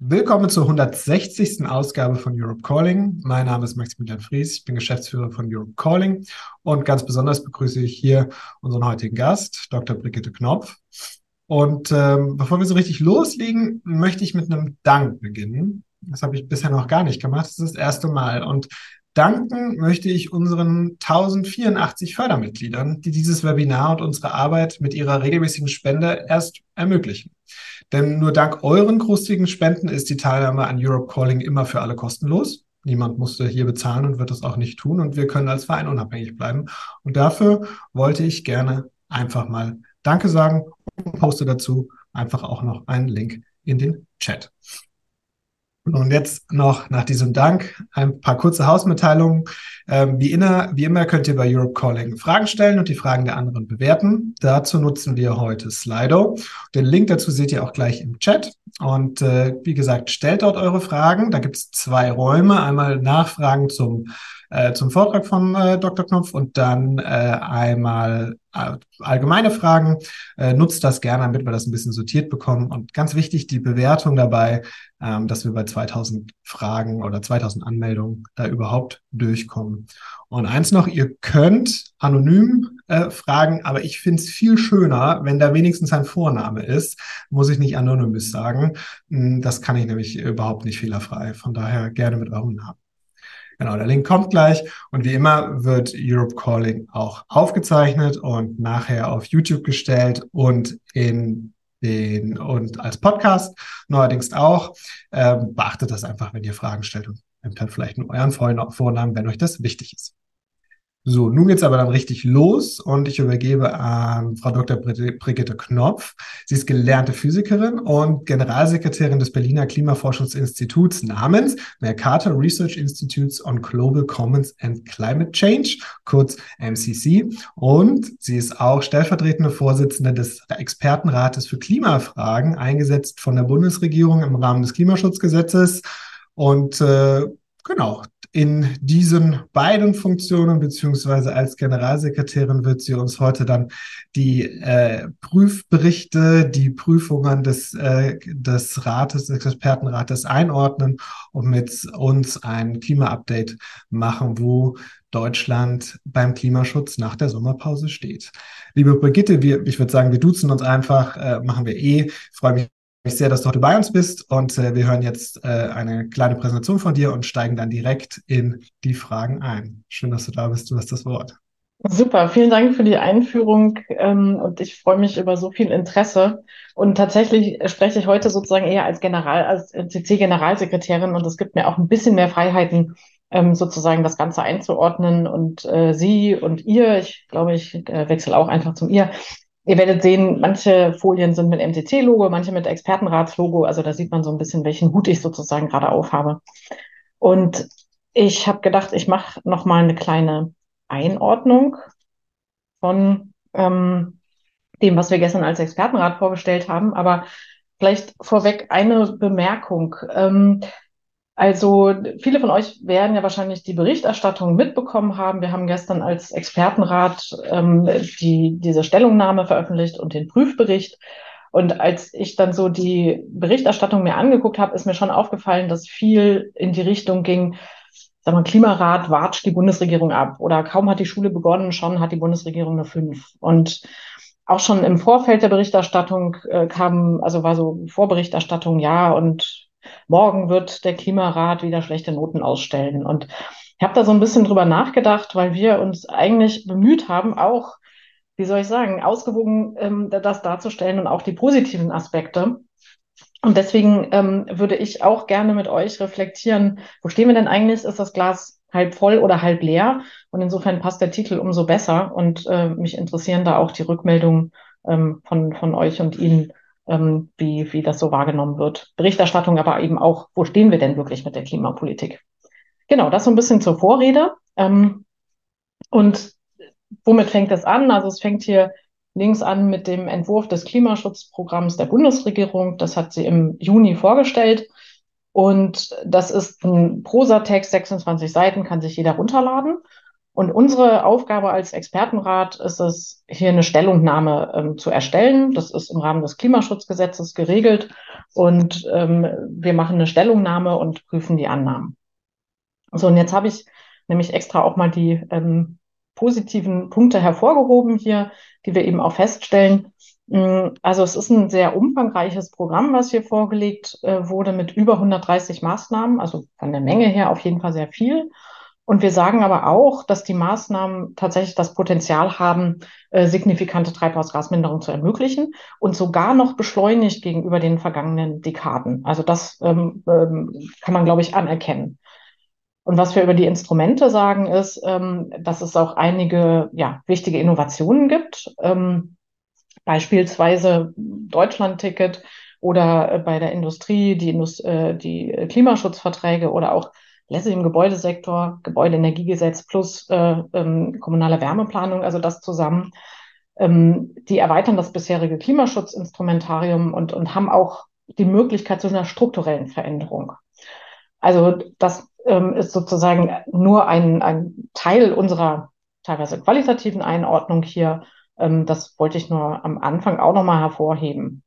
Willkommen zur 160. Ausgabe von Europe Calling. Mein Name ist Maximilian Fries, ich bin Geschäftsführer von Europe Calling und ganz besonders begrüße ich hier unseren heutigen Gast, Dr. Brigitte Knopf. Und ähm, bevor wir so richtig loslegen, möchte ich mit einem Dank beginnen. Das habe ich bisher noch gar nicht gemacht. Das ist das erste Mal. Und danken möchte ich unseren 1084 Fördermitgliedern, die dieses Webinar und unsere Arbeit mit ihrer regelmäßigen Spende erst ermöglichen. Denn nur dank euren großzügigen Spenden ist die Teilnahme an Europe Calling immer für alle kostenlos. Niemand musste hier bezahlen und wird das auch nicht tun. Und wir können als Verein unabhängig bleiben. Und dafür wollte ich gerne einfach mal Danke sagen und poste dazu einfach auch noch einen Link in den Chat. Und jetzt noch nach diesem Dank ein paar kurze Hausmitteilungen. Ähm, wie, immer, wie immer könnt ihr bei Europe Calling Fragen stellen und die Fragen der anderen bewerten. Dazu nutzen wir heute Slido. Den Link dazu seht ihr auch gleich im Chat. Und äh, wie gesagt, stellt dort eure Fragen. Da gibt es zwei Räume. Einmal Nachfragen zum äh, zum Vortrag von äh, Dr. Knopf und dann äh, einmal äh, allgemeine Fragen. Äh, nutzt das gerne, damit wir das ein bisschen sortiert bekommen. Und ganz wichtig, die Bewertung dabei, ähm, dass wir bei 2000 Fragen oder 2000 Anmeldungen da überhaupt durchkommen. Und eins noch, ihr könnt anonym äh, fragen, aber ich finde es viel schöner, wenn da wenigstens ein Vorname ist. Muss ich nicht anonymous sagen. Hm, das kann ich nämlich überhaupt nicht fehlerfrei. Von daher gerne mit eurem Namen. Genau, der Link kommt gleich. Und wie immer wird Europe Calling auch aufgezeichnet und nachher auf YouTube gestellt und in den und als Podcast neuerdings auch. Ähm, beachtet das einfach, wenn ihr Fragen stellt und nehmt dann vielleicht nur euren Vornamen, wenn euch das wichtig ist. So, nun geht's aber dann richtig los und ich übergebe an Frau Dr. Brigitte Knopf. Sie ist gelernte Physikerin und Generalsekretärin des Berliner Klimaforschungsinstituts namens Mercator Research Institutes on Global Commons and Climate Change, kurz MCC. Und sie ist auch stellvertretende Vorsitzende des Expertenrates für Klimafragen, eingesetzt von der Bundesregierung im Rahmen des Klimaschutzgesetzes. Und äh, genau, in diesen beiden Funktionen beziehungsweise als Generalsekretärin wird sie uns heute dann die äh, Prüfberichte, die Prüfungen des, äh, des Rates, des Expertenrates einordnen und mit uns ein Klima-Update machen, wo Deutschland beim Klimaschutz nach der Sommerpause steht. Liebe Brigitte, wir, ich würde sagen, wir duzen uns einfach, äh, machen wir eh. Ich freue mich mich sehr, dass du heute bei uns bist und äh, wir hören jetzt äh, eine kleine Präsentation von dir und steigen dann direkt in die Fragen ein. Schön, dass du da bist. Du hast das Wort. Super, vielen Dank für die Einführung ähm, und ich freue mich über so viel Interesse. Und tatsächlich spreche ich heute sozusagen eher als General, als CC-Generalsekretärin und es gibt mir auch ein bisschen mehr Freiheiten, ähm, sozusagen das Ganze einzuordnen und äh, Sie und ihr, ich glaube, ich äh, wechsle auch einfach zum ihr, Ihr werdet sehen, manche Folien sind mit MCC-Logo, manche mit Expertenratslogo. Also da sieht man so ein bisschen, welchen Hut ich sozusagen gerade aufhabe. Und ich habe gedacht, ich mache noch mal eine kleine Einordnung von ähm, dem, was wir gestern als Expertenrat vorgestellt haben. Aber vielleicht vorweg eine Bemerkung. Ähm, also viele von euch werden ja wahrscheinlich die Berichterstattung mitbekommen haben. Wir haben gestern als Expertenrat ähm, die, diese Stellungnahme veröffentlicht und den Prüfbericht. Und als ich dann so die Berichterstattung mir angeguckt habe, ist mir schon aufgefallen, dass viel in die Richtung ging, sag mal, Klimarat watscht die Bundesregierung ab. Oder kaum hat die Schule begonnen, schon hat die Bundesregierung eine fünf. Und auch schon im Vorfeld der Berichterstattung äh, kam, also war so Vorberichterstattung, ja, und morgen wird der Klimarat wieder schlechte Noten ausstellen. Und ich habe da so ein bisschen drüber nachgedacht, weil wir uns eigentlich bemüht haben, auch, wie soll ich sagen, ausgewogen ähm, das darzustellen und auch die positiven Aspekte. Und deswegen ähm, würde ich auch gerne mit euch reflektieren, wo stehen wir denn eigentlich? Ist das Glas halb voll oder halb leer? Und insofern passt der Titel umso besser. Und äh, mich interessieren da auch die Rückmeldungen ähm, von, von euch und Ihnen ähm, wie, wie das so wahrgenommen wird. Berichterstattung, aber eben auch, wo stehen wir denn wirklich mit der Klimapolitik? Genau, das so ein bisschen zur Vorrede. Ähm, und womit fängt es an? Also es fängt hier links an mit dem Entwurf des Klimaschutzprogramms der Bundesregierung. Das hat sie im Juni vorgestellt. Und das ist ein Prosatext, 26 Seiten, kann sich jeder runterladen. Und unsere Aufgabe als Expertenrat ist es, hier eine Stellungnahme ähm, zu erstellen. Das ist im Rahmen des Klimaschutzgesetzes geregelt. Und ähm, wir machen eine Stellungnahme und prüfen die Annahmen. So, und jetzt habe ich nämlich extra auch mal die ähm, positiven Punkte hervorgehoben hier, die wir eben auch feststellen. Mm, also es ist ein sehr umfangreiches Programm, was hier vorgelegt äh, wurde mit über 130 Maßnahmen, also von der Menge her auf jeden Fall sehr viel. Und wir sagen aber auch, dass die Maßnahmen tatsächlich das Potenzial haben, äh, signifikante Treibhausgasminderung zu ermöglichen und sogar noch beschleunigt gegenüber den vergangenen Dekaden. Also das ähm, ähm, kann man, glaube ich, anerkennen. Und was wir über die Instrumente sagen, ist, ähm, dass es auch einige ja, wichtige Innovationen gibt. Ähm, beispielsweise Deutschland-Ticket oder äh, bei der Industrie die, Indust äh, die Klimaschutzverträge oder auch letztlich im Gebäudesektor, Gebäudeenergiegesetz plus äh, ähm, kommunale Wärmeplanung, also das zusammen. Ähm, die erweitern das bisherige Klimaschutzinstrumentarium und, und haben auch die Möglichkeit zu einer strukturellen Veränderung. Also das ähm, ist sozusagen nur ein, ein Teil unserer teilweise qualitativen Einordnung hier. Ähm, das wollte ich nur am Anfang auch nochmal hervorheben.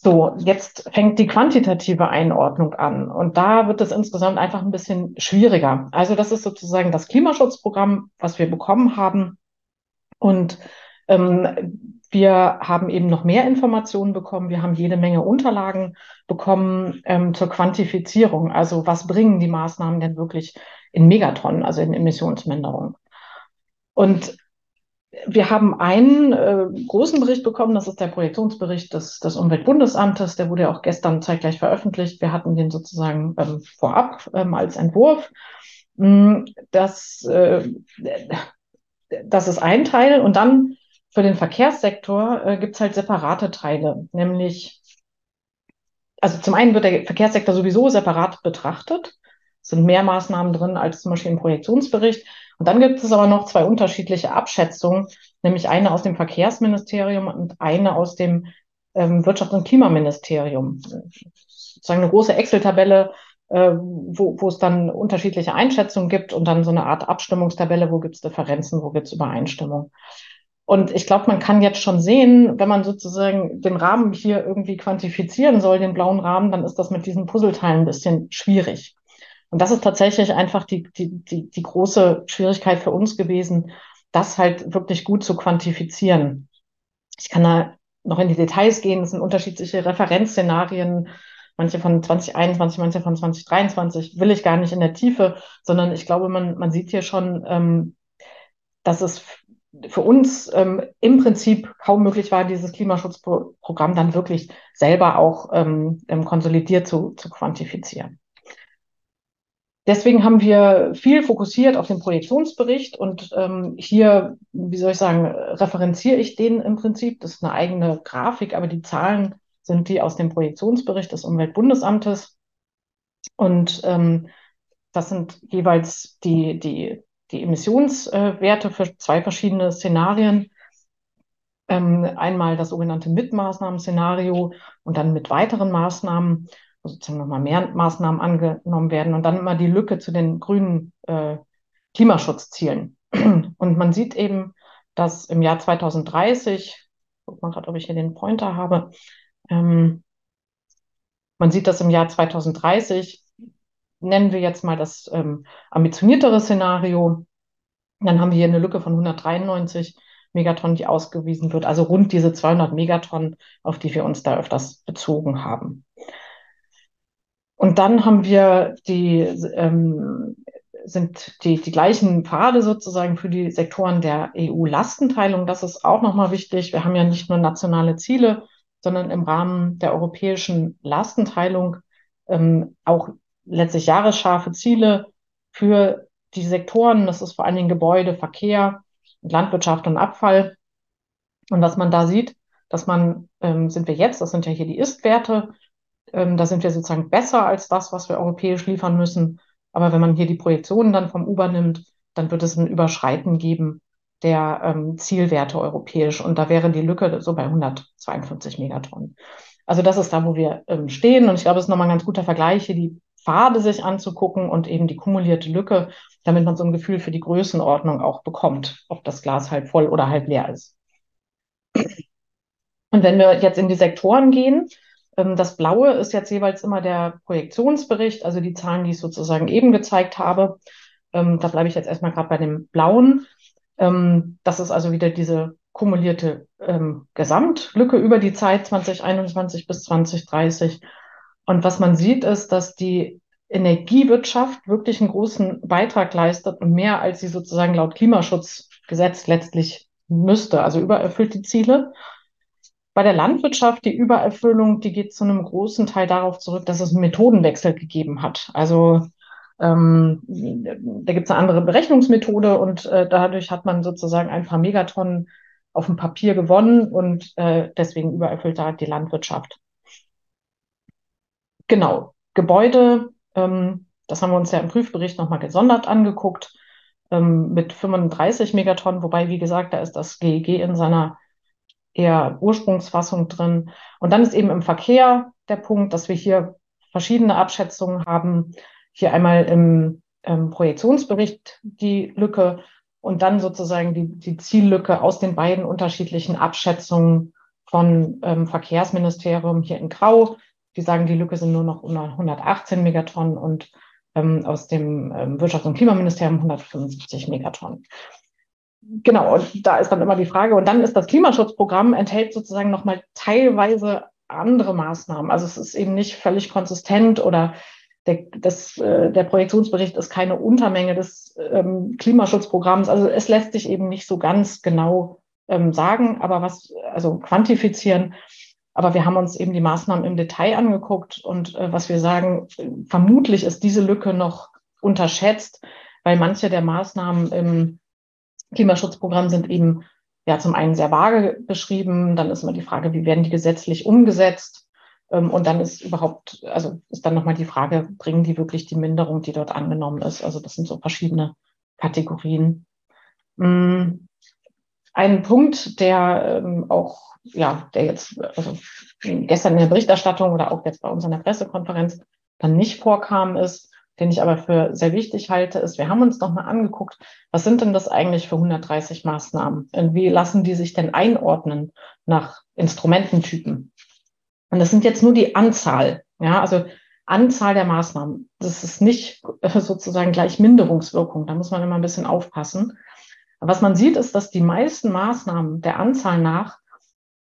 So, jetzt fängt die quantitative Einordnung an und da wird es insgesamt einfach ein bisschen schwieriger. Also das ist sozusagen das Klimaschutzprogramm, was wir bekommen haben und ähm, wir haben eben noch mehr Informationen bekommen. Wir haben jede Menge Unterlagen bekommen ähm, zur Quantifizierung. Also was bringen die Maßnahmen denn wirklich in Megatonnen, also in Emissionsminderung? Und wir haben einen äh, großen Bericht bekommen, das ist der Projektionsbericht des, des Umweltbundesamtes, der wurde ja auch gestern zeitgleich veröffentlicht. Wir hatten den sozusagen ähm, vorab ähm, als Entwurf. Mm, das, äh, das ist ein Teil und dann für den Verkehrssektor äh, gibt es halt separate Teile, nämlich, also zum einen wird der Verkehrssektor sowieso separat betrachtet, sind mehr Maßnahmen drin als zum Beispiel im Projektionsbericht. Und dann gibt es aber noch zwei unterschiedliche Abschätzungen, nämlich eine aus dem Verkehrsministerium und eine aus dem ähm, Wirtschafts- und Klimaministerium. Sozusagen eine große Excel-Tabelle, äh, wo, wo es dann unterschiedliche Einschätzungen gibt und dann so eine Art Abstimmungstabelle, wo gibt es Differenzen, wo gibt es Übereinstimmung. Und ich glaube, man kann jetzt schon sehen, wenn man sozusagen den Rahmen hier irgendwie quantifizieren soll, den blauen Rahmen, dann ist das mit diesen Puzzleteilen ein bisschen schwierig. Und das ist tatsächlich einfach die, die, die, die große Schwierigkeit für uns gewesen, das halt wirklich gut zu quantifizieren. Ich kann da noch in die Details gehen. Es sind unterschiedliche Referenzszenarien, manche von 2021, manche von 2023, will ich gar nicht in der Tiefe, sondern ich glaube, man, man sieht hier schon, ähm, dass es für uns ähm, im Prinzip kaum möglich war, dieses Klimaschutzprogramm dann wirklich selber auch ähm, ähm, konsolidiert zu, zu quantifizieren. Deswegen haben wir viel fokussiert auf den Projektionsbericht und ähm, hier, wie soll ich sagen, referenziere ich den im Prinzip. Das ist eine eigene Grafik, aber die Zahlen sind die aus dem Projektionsbericht des Umweltbundesamtes. Und ähm, das sind jeweils die, die die Emissionswerte für zwei verschiedene Szenarien. Ähm, einmal das sogenannte Mitmaßnahmen-Szenario und dann mit weiteren Maßnahmen, sozusagen nochmal mehr Maßnahmen angenommen werden und dann immer die Lücke zu den grünen äh, Klimaschutzzielen. Und man sieht eben, dass im Jahr 2030, guck mal gerade, ob ich hier den Pointer habe, ähm, man sieht, dass im Jahr 2030 nennen wir jetzt mal das ähm, ambitioniertere Szenario. Dann haben wir hier eine Lücke von 193 Megatonnen, die ausgewiesen wird, also rund diese 200 Megatonnen, auf die wir uns da öfters bezogen haben. Und dann haben wir die, ähm, sind die, die gleichen Pfade sozusagen für die Sektoren der EU-Lastenteilung. Das ist auch nochmal wichtig. Wir haben ja nicht nur nationale Ziele, sondern im Rahmen der europäischen Lastenteilung ähm, auch letztlich jahresscharfe Ziele für die Sektoren. Das ist vor allen Dingen Gebäude, Verkehr, Landwirtschaft und Abfall. Und was man da sieht, dass man, ähm, sind wir jetzt, das sind ja hier die Ist-Werte, ähm, da sind wir sozusagen besser als das, was wir europäisch liefern müssen. Aber wenn man hier die Projektionen dann vom Uber nimmt, dann wird es ein Überschreiten geben der ähm, Zielwerte europäisch. Und da wäre die Lücke so bei 142 Megatonnen. Also das ist da, wo wir ähm, stehen. Und ich glaube, es ist nochmal ein ganz guter Vergleich hier die Pfade sich anzugucken und eben die kumulierte Lücke, damit man so ein Gefühl für die Größenordnung auch bekommt, ob das Glas halb voll oder halb leer ist. Und wenn wir jetzt in die Sektoren gehen, das Blaue ist jetzt jeweils immer der Projektionsbericht, also die Zahlen, die ich sozusagen eben gezeigt habe. Ähm, da bleibe ich jetzt erstmal gerade bei dem Blauen. Ähm, das ist also wieder diese kumulierte Gesamtlücke über die Zeit 2021 bis 2030. Und was man sieht, ist, dass die Energiewirtschaft wirklich einen großen Beitrag leistet und mehr als sie sozusagen laut Klimaschutzgesetz letztlich müsste, also übererfüllt die Ziele. Bei der Landwirtschaft, die Übererfüllung, die geht zu einem großen Teil darauf zurück, dass es einen Methodenwechsel gegeben hat. Also ähm, da gibt es eine andere Berechnungsmethode und äh, dadurch hat man sozusagen ein paar Megatonnen auf dem Papier gewonnen und äh, deswegen übererfüllt da die Landwirtschaft. Genau, Gebäude, ähm, das haben wir uns ja im Prüfbericht nochmal gesondert angeguckt, ähm, mit 35 Megatonnen, wobei, wie gesagt, da ist das GEG in seiner eher Ursprungsfassung drin. Und dann ist eben im Verkehr der Punkt, dass wir hier verschiedene Abschätzungen haben. Hier einmal im, im Projektionsbericht die Lücke und dann sozusagen die, die Ziellücke aus den beiden unterschiedlichen Abschätzungen von ähm, Verkehrsministerium hier in Grau. Die sagen, die Lücke sind nur noch 118 Megatonnen und ähm, aus dem ähm, Wirtschafts- und Klimaministerium 175 Megatonnen. Genau, und da ist dann immer die Frage, und dann ist das Klimaschutzprogramm enthält sozusagen nochmal teilweise andere Maßnahmen. Also es ist eben nicht völlig konsistent oder der, das, äh, der Projektionsbericht ist keine Untermenge des ähm, Klimaschutzprogramms. Also es lässt sich eben nicht so ganz genau ähm, sagen, aber was, also quantifizieren. Aber wir haben uns eben die Maßnahmen im Detail angeguckt und äh, was wir sagen, vermutlich ist diese Lücke noch unterschätzt, weil manche der Maßnahmen im Klimaschutzprogramm sind eben ja zum einen sehr vage beschrieben, dann ist immer die Frage, wie werden die gesetzlich umgesetzt? Ähm, und dann ist überhaupt, also ist dann nochmal die Frage, bringen die wirklich die Minderung, die dort angenommen ist? Also das sind so verschiedene Kategorien. Mm, ein Punkt, der ähm, auch, ja, der jetzt, also gestern in der Berichterstattung oder auch jetzt bei uns in der Pressekonferenz dann nicht vorkam, ist, den ich aber für sehr wichtig halte, ist, wir haben uns noch mal angeguckt, was sind denn das eigentlich für 130 Maßnahmen? Und wie lassen die sich denn einordnen nach Instrumententypen? Und das sind jetzt nur die Anzahl, ja, also Anzahl der Maßnahmen. Das ist nicht sozusagen gleich Minderungswirkung. Da muss man immer ein bisschen aufpassen. was man sieht, ist, dass die meisten Maßnahmen der Anzahl nach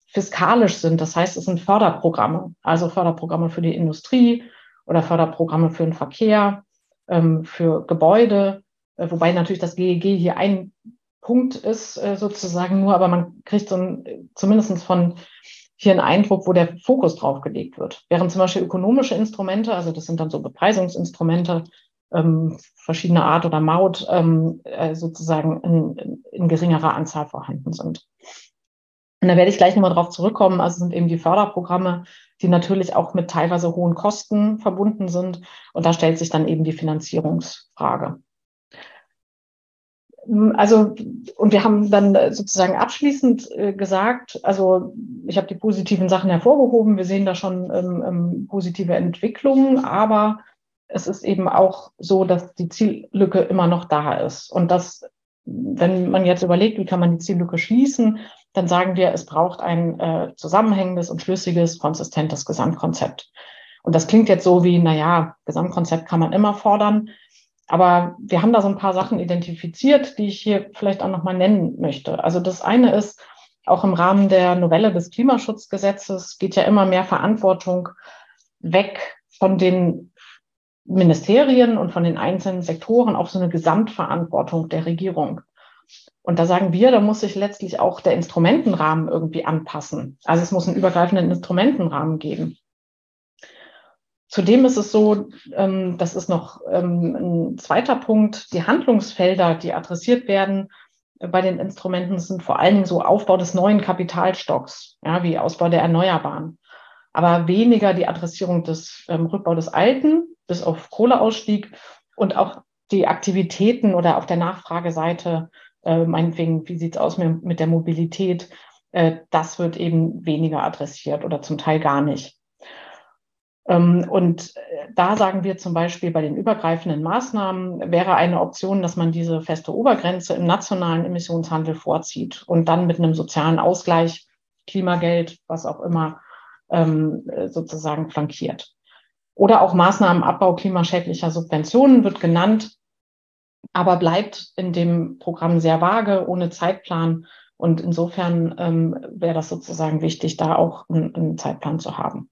fiskalisch sind. Das heißt, es sind Förderprogramme, also Förderprogramme für die Industrie, oder Förderprogramme für den Verkehr, ähm, für Gebäude, äh, wobei natürlich das GEG hier ein Punkt ist äh, sozusagen nur, aber man kriegt so ein, zumindest von hier einen Eindruck, wo der Fokus drauf gelegt wird. Während zum Beispiel ökonomische Instrumente, also das sind dann so Bepreisungsinstrumente, ähm, verschiedener Art oder Maut, ähm, äh, sozusagen in, in geringerer Anzahl vorhanden sind. Und da werde ich gleich nochmal drauf zurückkommen. Also sind eben die Förderprogramme, die natürlich auch mit teilweise hohen Kosten verbunden sind. Und da stellt sich dann eben die Finanzierungsfrage. Also, und wir haben dann sozusagen abschließend äh, gesagt, also ich habe die positiven Sachen hervorgehoben, wir sehen da schon ähm, ähm, positive Entwicklungen, aber es ist eben auch so, dass die Ziellücke immer noch da ist. Und das, wenn man jetzt überlegt, wie kann man die Ziellücke schließen, dann sagen wir, es braucht ein äh, zusammenhängendes und schlüssiges, konsistentes Gesamtkonzept. Und das klingt jetzt so wie, na ja, Gesamtkonzept kann man immer fordern. Aber wir haben da so ein paar Sachen identifiziert, die ich hier vielleicht auch nochmal nennen möchte. Also das eine ist, auch im Rahmen der Novelle des Klimaschutzgesetzes geht ja immer mehr Verantwortung weg von den Ministerien und von den einzelnen Sektoren auf so eine Gesamtverantwortung der Regierung. Und da sagen wir, da muss sich letztlich auch der Instrumentenrahmen irgendwie anpassen. Also es muss einen übergreifenden Instrumentenrahmen geben. Zudem ist es so, ähm, das ist noch ähm, ein zweiter Punkt, die Handlungsfelder, die adressiert werden bei den Instrumenten, sind vor allen Dingen so Aufbau des neuen Kapitalstocks, ja, wie Ausbau der Erneuerbaren, aber weniger die Adressierung des ähm, Rückbau des Alten bis auf Kohleausstieg und auch die Aktivitäten oder auf der Nachfrageseite äh, meinetwegen, wie sieht's aus mit, mit der Mobilität, äh, das wird eben weniger adressiert oder zum Teil gar nicht. Ähm, und äh, da sagen wir zum Beispiel bei den übergreifenden Maßnahmen wäre eine Option, dass man diese feste Obergrenze im nationalen Emissionshandel vorzieht und dann mit einem sozialen Ausgleich, Klimageld, was auch immer, ähm, sozusagen flankiert. Oder auch Maßnahmenabbau klimaschädlicher Subventionen wird genannt, aber bleibt in dem Programm sehr vage, ohne Zeitplan. Und insofern ähm, wäre das sozusagen wichtig, da auch einen, einen Zeitplan zu haben.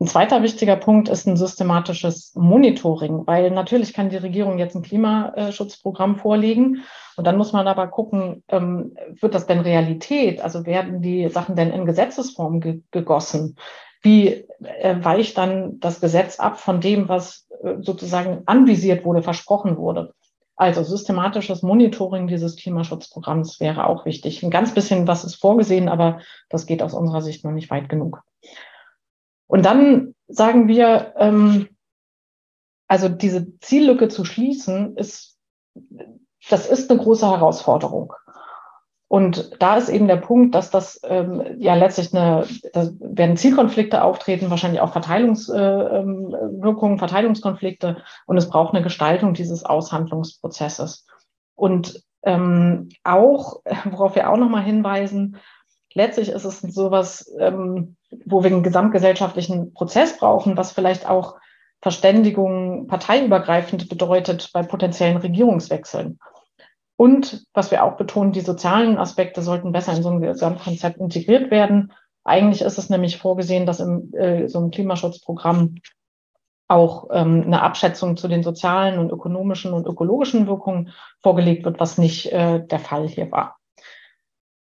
Ein zweiter wichtiger Punkt ist ein systematisches Monitoring, weil natürlich kann die Regierung jetzt ein Klimaschutzprogramm vorlegen und dann muss man aber gucken, ähm, wird das denn Realität? Also werden die Sachen denn in Gesetzesform ge gegossen? Wie äh, weicht dann das Gesetz ab von dem, was äh, sozusagen anvisiert wurde, versprochen wurde? Also systematisches Monitoring dieses Klimaschutzprogramms wäre auch wichtig. Ein ganz bisschen was ist vorgesehen, aber das geht aus unserer Sicht noch nicht weit genug. Und dann sagen wir, ähm, also diese Ziellücke zu schließen, ist, das ist eine große Herausforderung. Und da ist eben der Punkt, dass das ähm, ja letztlich eine, da werden Zielkonflikte auftreten, wahrscheinlich auch Verteilungswirkungen, äh, ähm, Verteilungskonflikte und es braucht eine Gestaltung dieses Aushandlungsprozesses. Und ähm, auch, worauf wir auch nochmal hinweisen, letztlich ist es sowas, ähm, wo wir einen gesamtgesellschaftlichen Prozess brauchen, was vielleicht auch Verständigung parteiübergreifend bedeutet bei potenziellen Regierungswechseln. Und was wir auch betonen, die sozialen Aspekte sollten besser in so ein Gesamtkonzept integriert werden. Eigentlich ist es nämlich vorgesehen, dass in äh, so einem Klimaschutzprogramm auch ähm, eine Abschätzung zu den sozialen und ökonomischen und ökologischen Wirkungen vorgelegt wird, was nicht äh, der Fall hier war.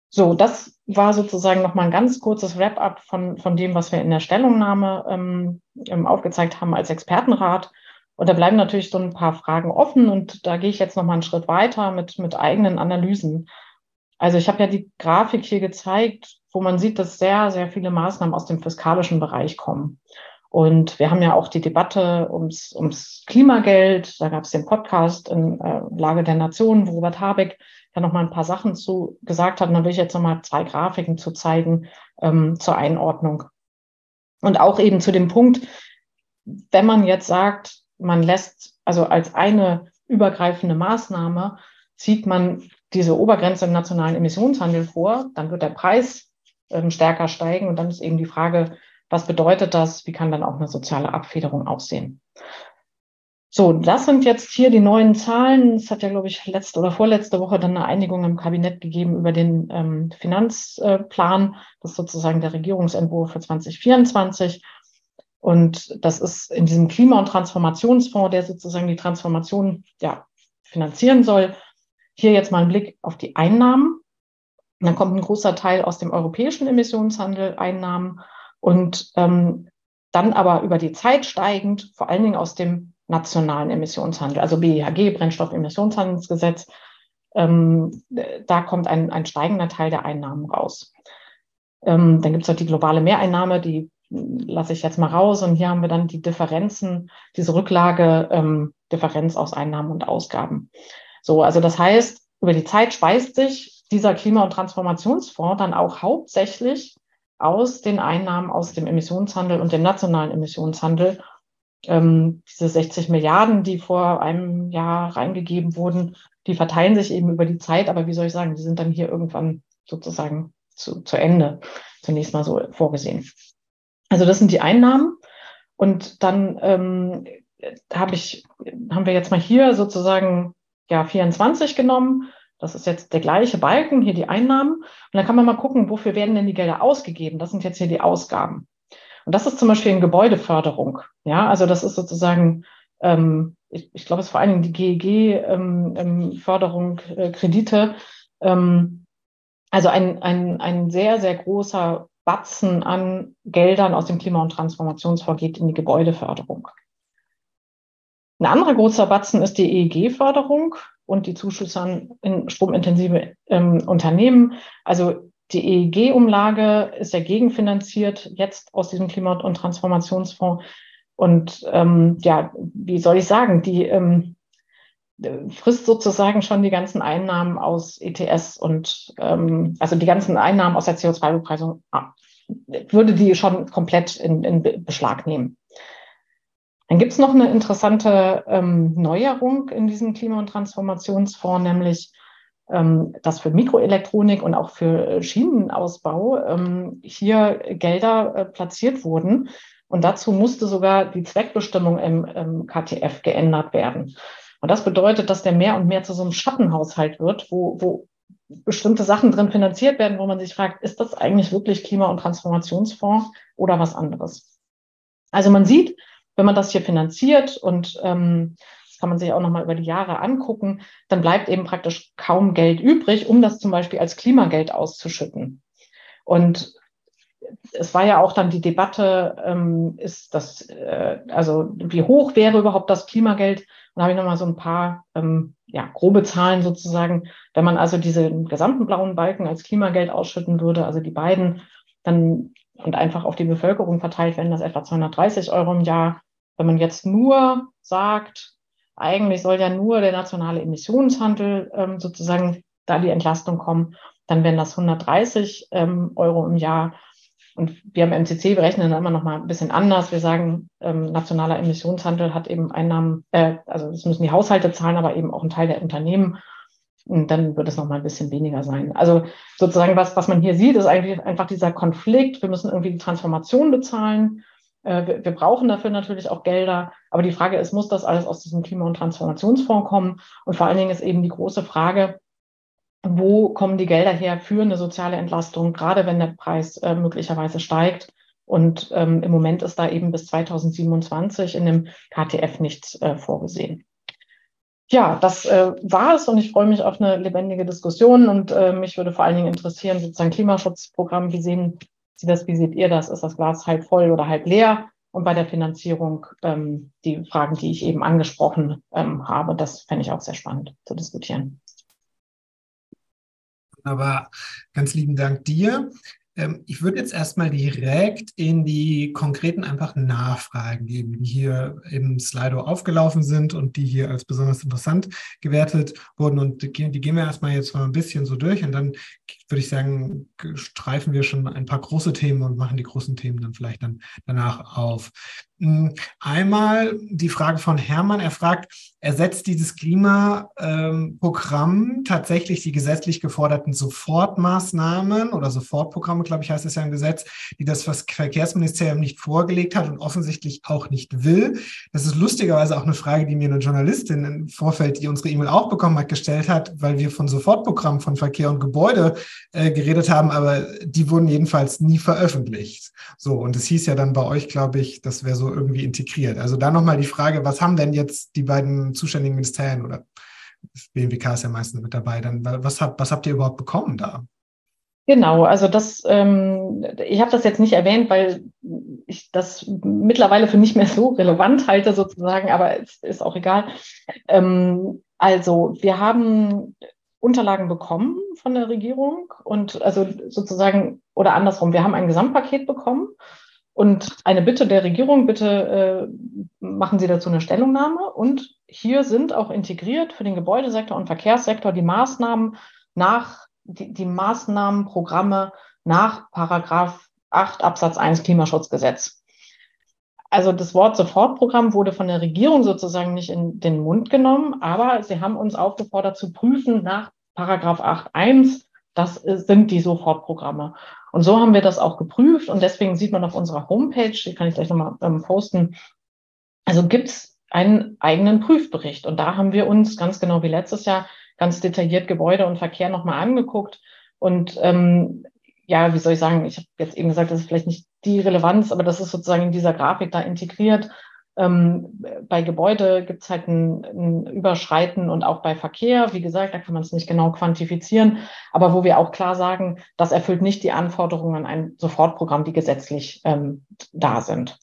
So, das war sozusagen nochmal ein ganz kurzes Wrap-up von, von dem, was wir in der Stellungnahme ähm, aufgezeigt haben als Expertenrat. Und da bleiben natürlich so ein paar Fragen offen und da gehe ich jetzt nochmal einen Schritt weiter mit, mit eigenen Analysen. Also ich habe ja die Grafik hier gezeigt, wo man sieht, dass sehr, sehr viele Maßnahmen aus dem fiskalischen Bereich kommen. Und wir haben ja auch die Debatte ums, ums Klimageld. Da gab es den Podcast in äh, Lage der Nation, wo Robert Habeck ja noch mal ein paar Sachen zu gesagt hat. Und da will ich jetzt noch mal zwei Grafiken zu zeigen ähm, zur Einordnung. Und auch eben zu dem Punkt, wenn man jetzt sagt, man lässt also als eine übergreifende Maßnahme, zieht man diese Obergrenze im nationalen Emissionshandel vor, dann wird der Preis ähm, stärker steigen und dann ist eben die Frage, was bedeutet das? Wie kann dann auch eine soziale Abfederung aussehen? So, das sind jetzt hier die neuen Zahlen. Es hat ja, glaube ich, letzte oder vorletzte Woche dann eine Einigung im Kabinett gegeben über den ähm, Finanzplan. Das ist sozusagen der Regierungsentwurf für 2024. Und das ist in diesem Klima- und Transformationsfonds, der sozusagen die Transformation ja, finanzieren soll. Hier jetzt mal ein Blick auf die Einnahmen. Und dann kommt ein großer Teil aus dem europäischen Emissionshandel, Einnahmen und ähm, dann aber über die Zeit steigend, vor allen Dingen aus dem nationalen Emissionshandel, also BEHG, Brennstoffemissionshandelsgesetz, ähm, da kommt ein, ein steigender Teil der Einnahmen raus. Ähm, dann gibt es halt die globale Mehreinnahme, die lasse ich jetzt mal raus. Und hier haben wir dann die Differenzen, diese Rücklage, ähm, Differenz aus Einnahmen und Ausgaben. So, also das heißt, über die Zeit speist sich dieser Klima- und Transformationsfonds dann auch hauptsächlich aus den Einnahmen aus dem Emissionshandel und dem nationalen Emissionshandel ähm, diese 60 Milliarden, die vor einem Jahr reingegeben wurden, die verteilen sich eben über die Zeit, aber wie soll ich sagen, die sind dann hier irgendwann sozusagen zu, zu Ende zunächst mal so vorgesehen. Also das sind die Einnahmen. Und dann ähm, habe ich, haben wir jetzt mal hier sozusagen ja 24 genommen. Das ist jetzt der gleiche Balken, hier die Einnahmen. Und dann kann man mal gucken, wofür werden denn die Gelder ausgegeben? Das sind jetzt hier die Ausgaben. Und das ist zum Beispiel in Gebäudeförderung. Ja, also das ist sozusagen, ähm, ich, ich glaube, es ist vor allen Dingen die GEG-Förderung, ähm, ähm, äh, Kredite. Ähm, also ein, ein, ein sehr, sehr großer Batzen an Geldern aus dem Klima- und Transformationsfonds geht in die Gebäudeförderung. Ein anderer großer Batzen ist die EEG-Förderung und die Zuschüsse an stromintensive ähm, Unternehmen. Also die EEG-Umlage ist ja gegenfinanziert jetzt aus diesem Klima- und Transformationsfonds. Und ähm, ja, wie soll ich sagen, die ähm, frisst sozusagen schon die ganzen Einnahmen aus ETS und ähm, also die ganzen Einnahmen aus der CO2-Bepreisung ab. Würde die schon komplett in, in Beschlag nehmen. Dann gibt es noch eine interessante ähm, Neuerung in diesem Klima- und Transformationsfonds, nämlich ähm, dass für Mikroelektronik und auch für Schienenausbau ähm, hier Gelder äh, platziert wurden. Und dazu musste sogar die Zweckbestimmung im, im KTF geändert werden. Und das bedeutet, dass der mehr und mehr zu so einem Schattenhaushalt wird, wo, wo bestimmte Sachen drin finanziert werden, wo man sich fragt, ist das eigentlich wirklich Klima- und Transformationsfonds oder was anderes? Also man sieht, wenn man das hier finanziert und ähm, kann man sich auch nochmal über die Jahre angucken, dann bleibt eben praktisch kaum Geld übrig, um das zum Beispiel als Klimageld auszuschütten. Und es war ja auch dann die Debatte, ähm, ist das, äh, also wie hoch wäre überhaupt das Klimageld? Und da habe ich nochmal so ein paar ähm, ja, grobe Zahlen sozusagen. Wenn man also diesen gesamten blauen Balken als Klimageld ausschütten würde, also die beiden, dann und einfach auf die Bevölkerung verteilt, wären das etwa 230 Euro im Jahr. Wenn man jetzt nur sagt, eigentlich soll ja nur der nationale Emissionshandel ähm, sozusagen da die Entlastung kommen. Dann wären das 130 ähm, Euro im Jahr. Und wir am MCC berechnen dann immer noch mal ein bisschen anders. Wir sagen, ähm, nationaler Emissionshandel hat eben Einnahmen, äh, also das müssen die Haushalte zahlen, aber eben auch ein Teil der Unternehmen. Und dann wird es noch mal ein bisschen weniger sein. Also sozusagen, was, was man hier sieht, ist eigentlich einfach dieser Konflikt. Wir müssen irgendwie die Transformation bezahlen. Äh, wir brauchen dafür natürlich auch Gelder. Aber die Frage ist, muss das alles aus diesem Klima- und Transformationsfonds kommen? Und vor allen Dingen ist eben die große Frage, wo kommen die Gelder her für eine soziale Entlastung, gerade wenn der Preis äh, möglicherweise steigt. Und ähm, im Moment ist da eben bis 2027 in dem KTF nichts äh, vorgesehen. Ja, das äh, war es und ich freue mich auf eine lebendige Diskussion und äh, mich würde vor allen Dingen interessieren, sozusagen Klimaschutzprogramm, wie sehen Sie das, wie seht ihr das? Ist das Glas halb voll oder halb leer? Und bei der Finanzierung ähm, die Fragen, die ich eben angesprochen ähm, habe, das fände ich auch sehr spannend zu diskutieren. Aber ganz lieben Dank dir. Ähm, ich würde jetzt erstmal direkt in die konkreten einfachen Nachfragen geben, die hier im Slido aufgelaufen sind und die hier als besonders interessant gewertet wurden. Und die, gehen wir erstmal jetzt mal ein bisschen so durch und dann würde ich sagen, streifen wir schon ein paar große Themen und machen die großen Themen dann vielleicht dann danach auf. Hm, einmal die Frage von Hermann. Er fragt, ersetzt dieses Klimaprogramm ähm, tatsächlich die gesetzlich geforderten Sofortmaßnahmen oder Sofortprogramme, glaube ich, heißt es ja im Gesetz, die das Verkehrsministerium nicht vorgelegt hat und offensichtlich auch nicht will? Das ist lustigerweise auch eine Frage, die mir eine Journalistin im Vorfeld, die unsere E-Mail auch bekommen hat, gestellt hat, weil wir von Sofortprogrammen von Verkehr und Gebäude äh, geredet haben, aber die wurden jedenfalls nie veröffentlicht. So, und es hieß ja dann bei euch, glaube ich, das wäre so irgendwie integriert. Also da nochmal die Frage, was haben denn jetzt die beiden zuständigen Ministerien oder BMWK ist ja meistens mit dabei, dann was habt, was habt ihr überhaupt bekommen da? Genau, also das, ähm, ich habe das jetzt nicht erwähnt, weil ich das mittlerweile für nicht mehr so relevant halte sozusagen, aber es ist auch egal. Ähm, also wir haben Unterlagen bekommen von der Regierung und also sozusagen oder andersrum, wir haben ein Gesamtpaket bekommen und eine Bitte der Regierung, bitte äh, machen Sie dazu eine Stellungnahme. Und hier sind auch integriert für den Gebäudesektor und Verkehrssektor die Maßnahmen nach, die, die Maßnahmenprogramme nach Paragraph 8 Absatz 1 Klimaschutzgesetz. Also das Wort Sofortprogramm wurde von der Regierung sozusagen nicht in den Mund genommen, aber sie haben uns aufgefordert zu prüfen nach Paragraph 8.1 das sind die Sofortprogramme. Und so haben wir das auch geprüft und deswegen sieht man auf unserer Homepage, die kann ich gleich nochmal ähm, posten, also gibt's einen eigenen Prüfbericht. Und da haben wir uns ganz genau wie letztes Jahr ganz detailliert Gebäude und Verkehr nochmal angeguckt. Und ähm, ja, wie soll ich sagen, ich habe jetzt eben gesagt, das ist vielleicht nicht die Relevanz, aber das ist sozusagen in dieser Grafik da integriert. Ähm, bei Gebäude gibt es halt ein, ein, Überschreiten und auch bei Verkehr, wie gesagt, da kann man es nicht genau quantifizieren, aber wo wir auch klar sagen, das erfüllt nicht die Anforderungen an ein Sofortprogramm, die gesetzlich ähm, da sind.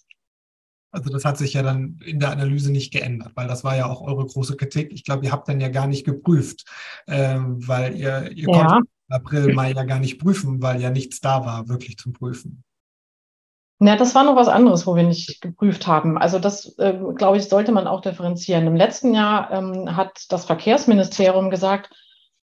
Also das hat sich ja dann in der Analyse nicht geändert, weil das war ja auch eure große Kritik. Ich glaube, ihr habt dann ja gar nicht geprüft, ähm, weil ihr, ihr ja. konntet im April, Mai ja gar nicht prüfen, weil ja nichts da war, wirklich zum Prüfen. Ja, das war noch was anderes, wo wir nicht geprüft haben. Also das, äh, glaube ich, sollte man auch differenzieren. Im letzten Jahr ähm, hat das Verkehrsministerium gesagt,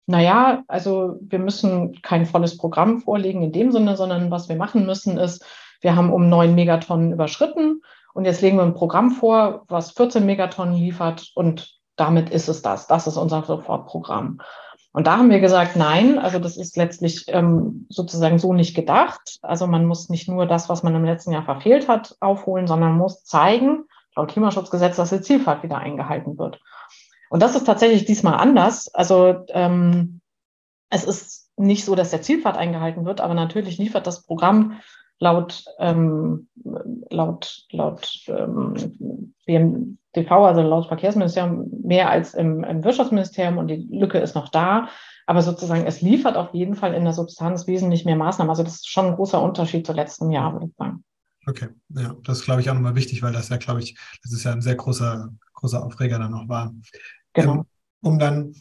na ja, also wir müssen kein volles Programm vorlegen in dem Sinne, sondern was wir machen müssen ist, wir haben um neun Megatonnen überschritten Und jetzt legen wir ein Programm vor, was 14 Megatonnen liefert und damit ist es das. Das ist unser Sofortprogramm. Und da haben wir gesagt, nein, also das ist letztlich ähm, sozusagen so nicht gedacht. Also man muss nicht nur das, was man im letzten Jahr verfehlt hat, aufholen, sondern muss zeigen, laut Klimaschutzgesetz, dass die Zielfahrt wieder eingehalten wird. Und das ist tatsächlich diesmal anders. Also ähm, es ist nicht so, dass der Zielfahrt eingehalten wird, aber natürlich liefert das Programm laut, ähm, laut, laut ähm, BMDV, also laut Verkehrsministerium, mehr als im, im Wirtschaftsministerium und die Lücke ist noch da. Aber sozusagen, es liefert auf jeden Fall in der Substanz wesentlich mehr Maßnahmen. Also das ist schon ein großer Unterschied zu letztem Jahr, würde ich sagen. Okay, ja, das ist, glaube ich, auch nochmal wichtig, weil das ja, glaube ich, das ist ja ein sehr großer, großer Aufreger dann noch war. Genau. Ähm, um dann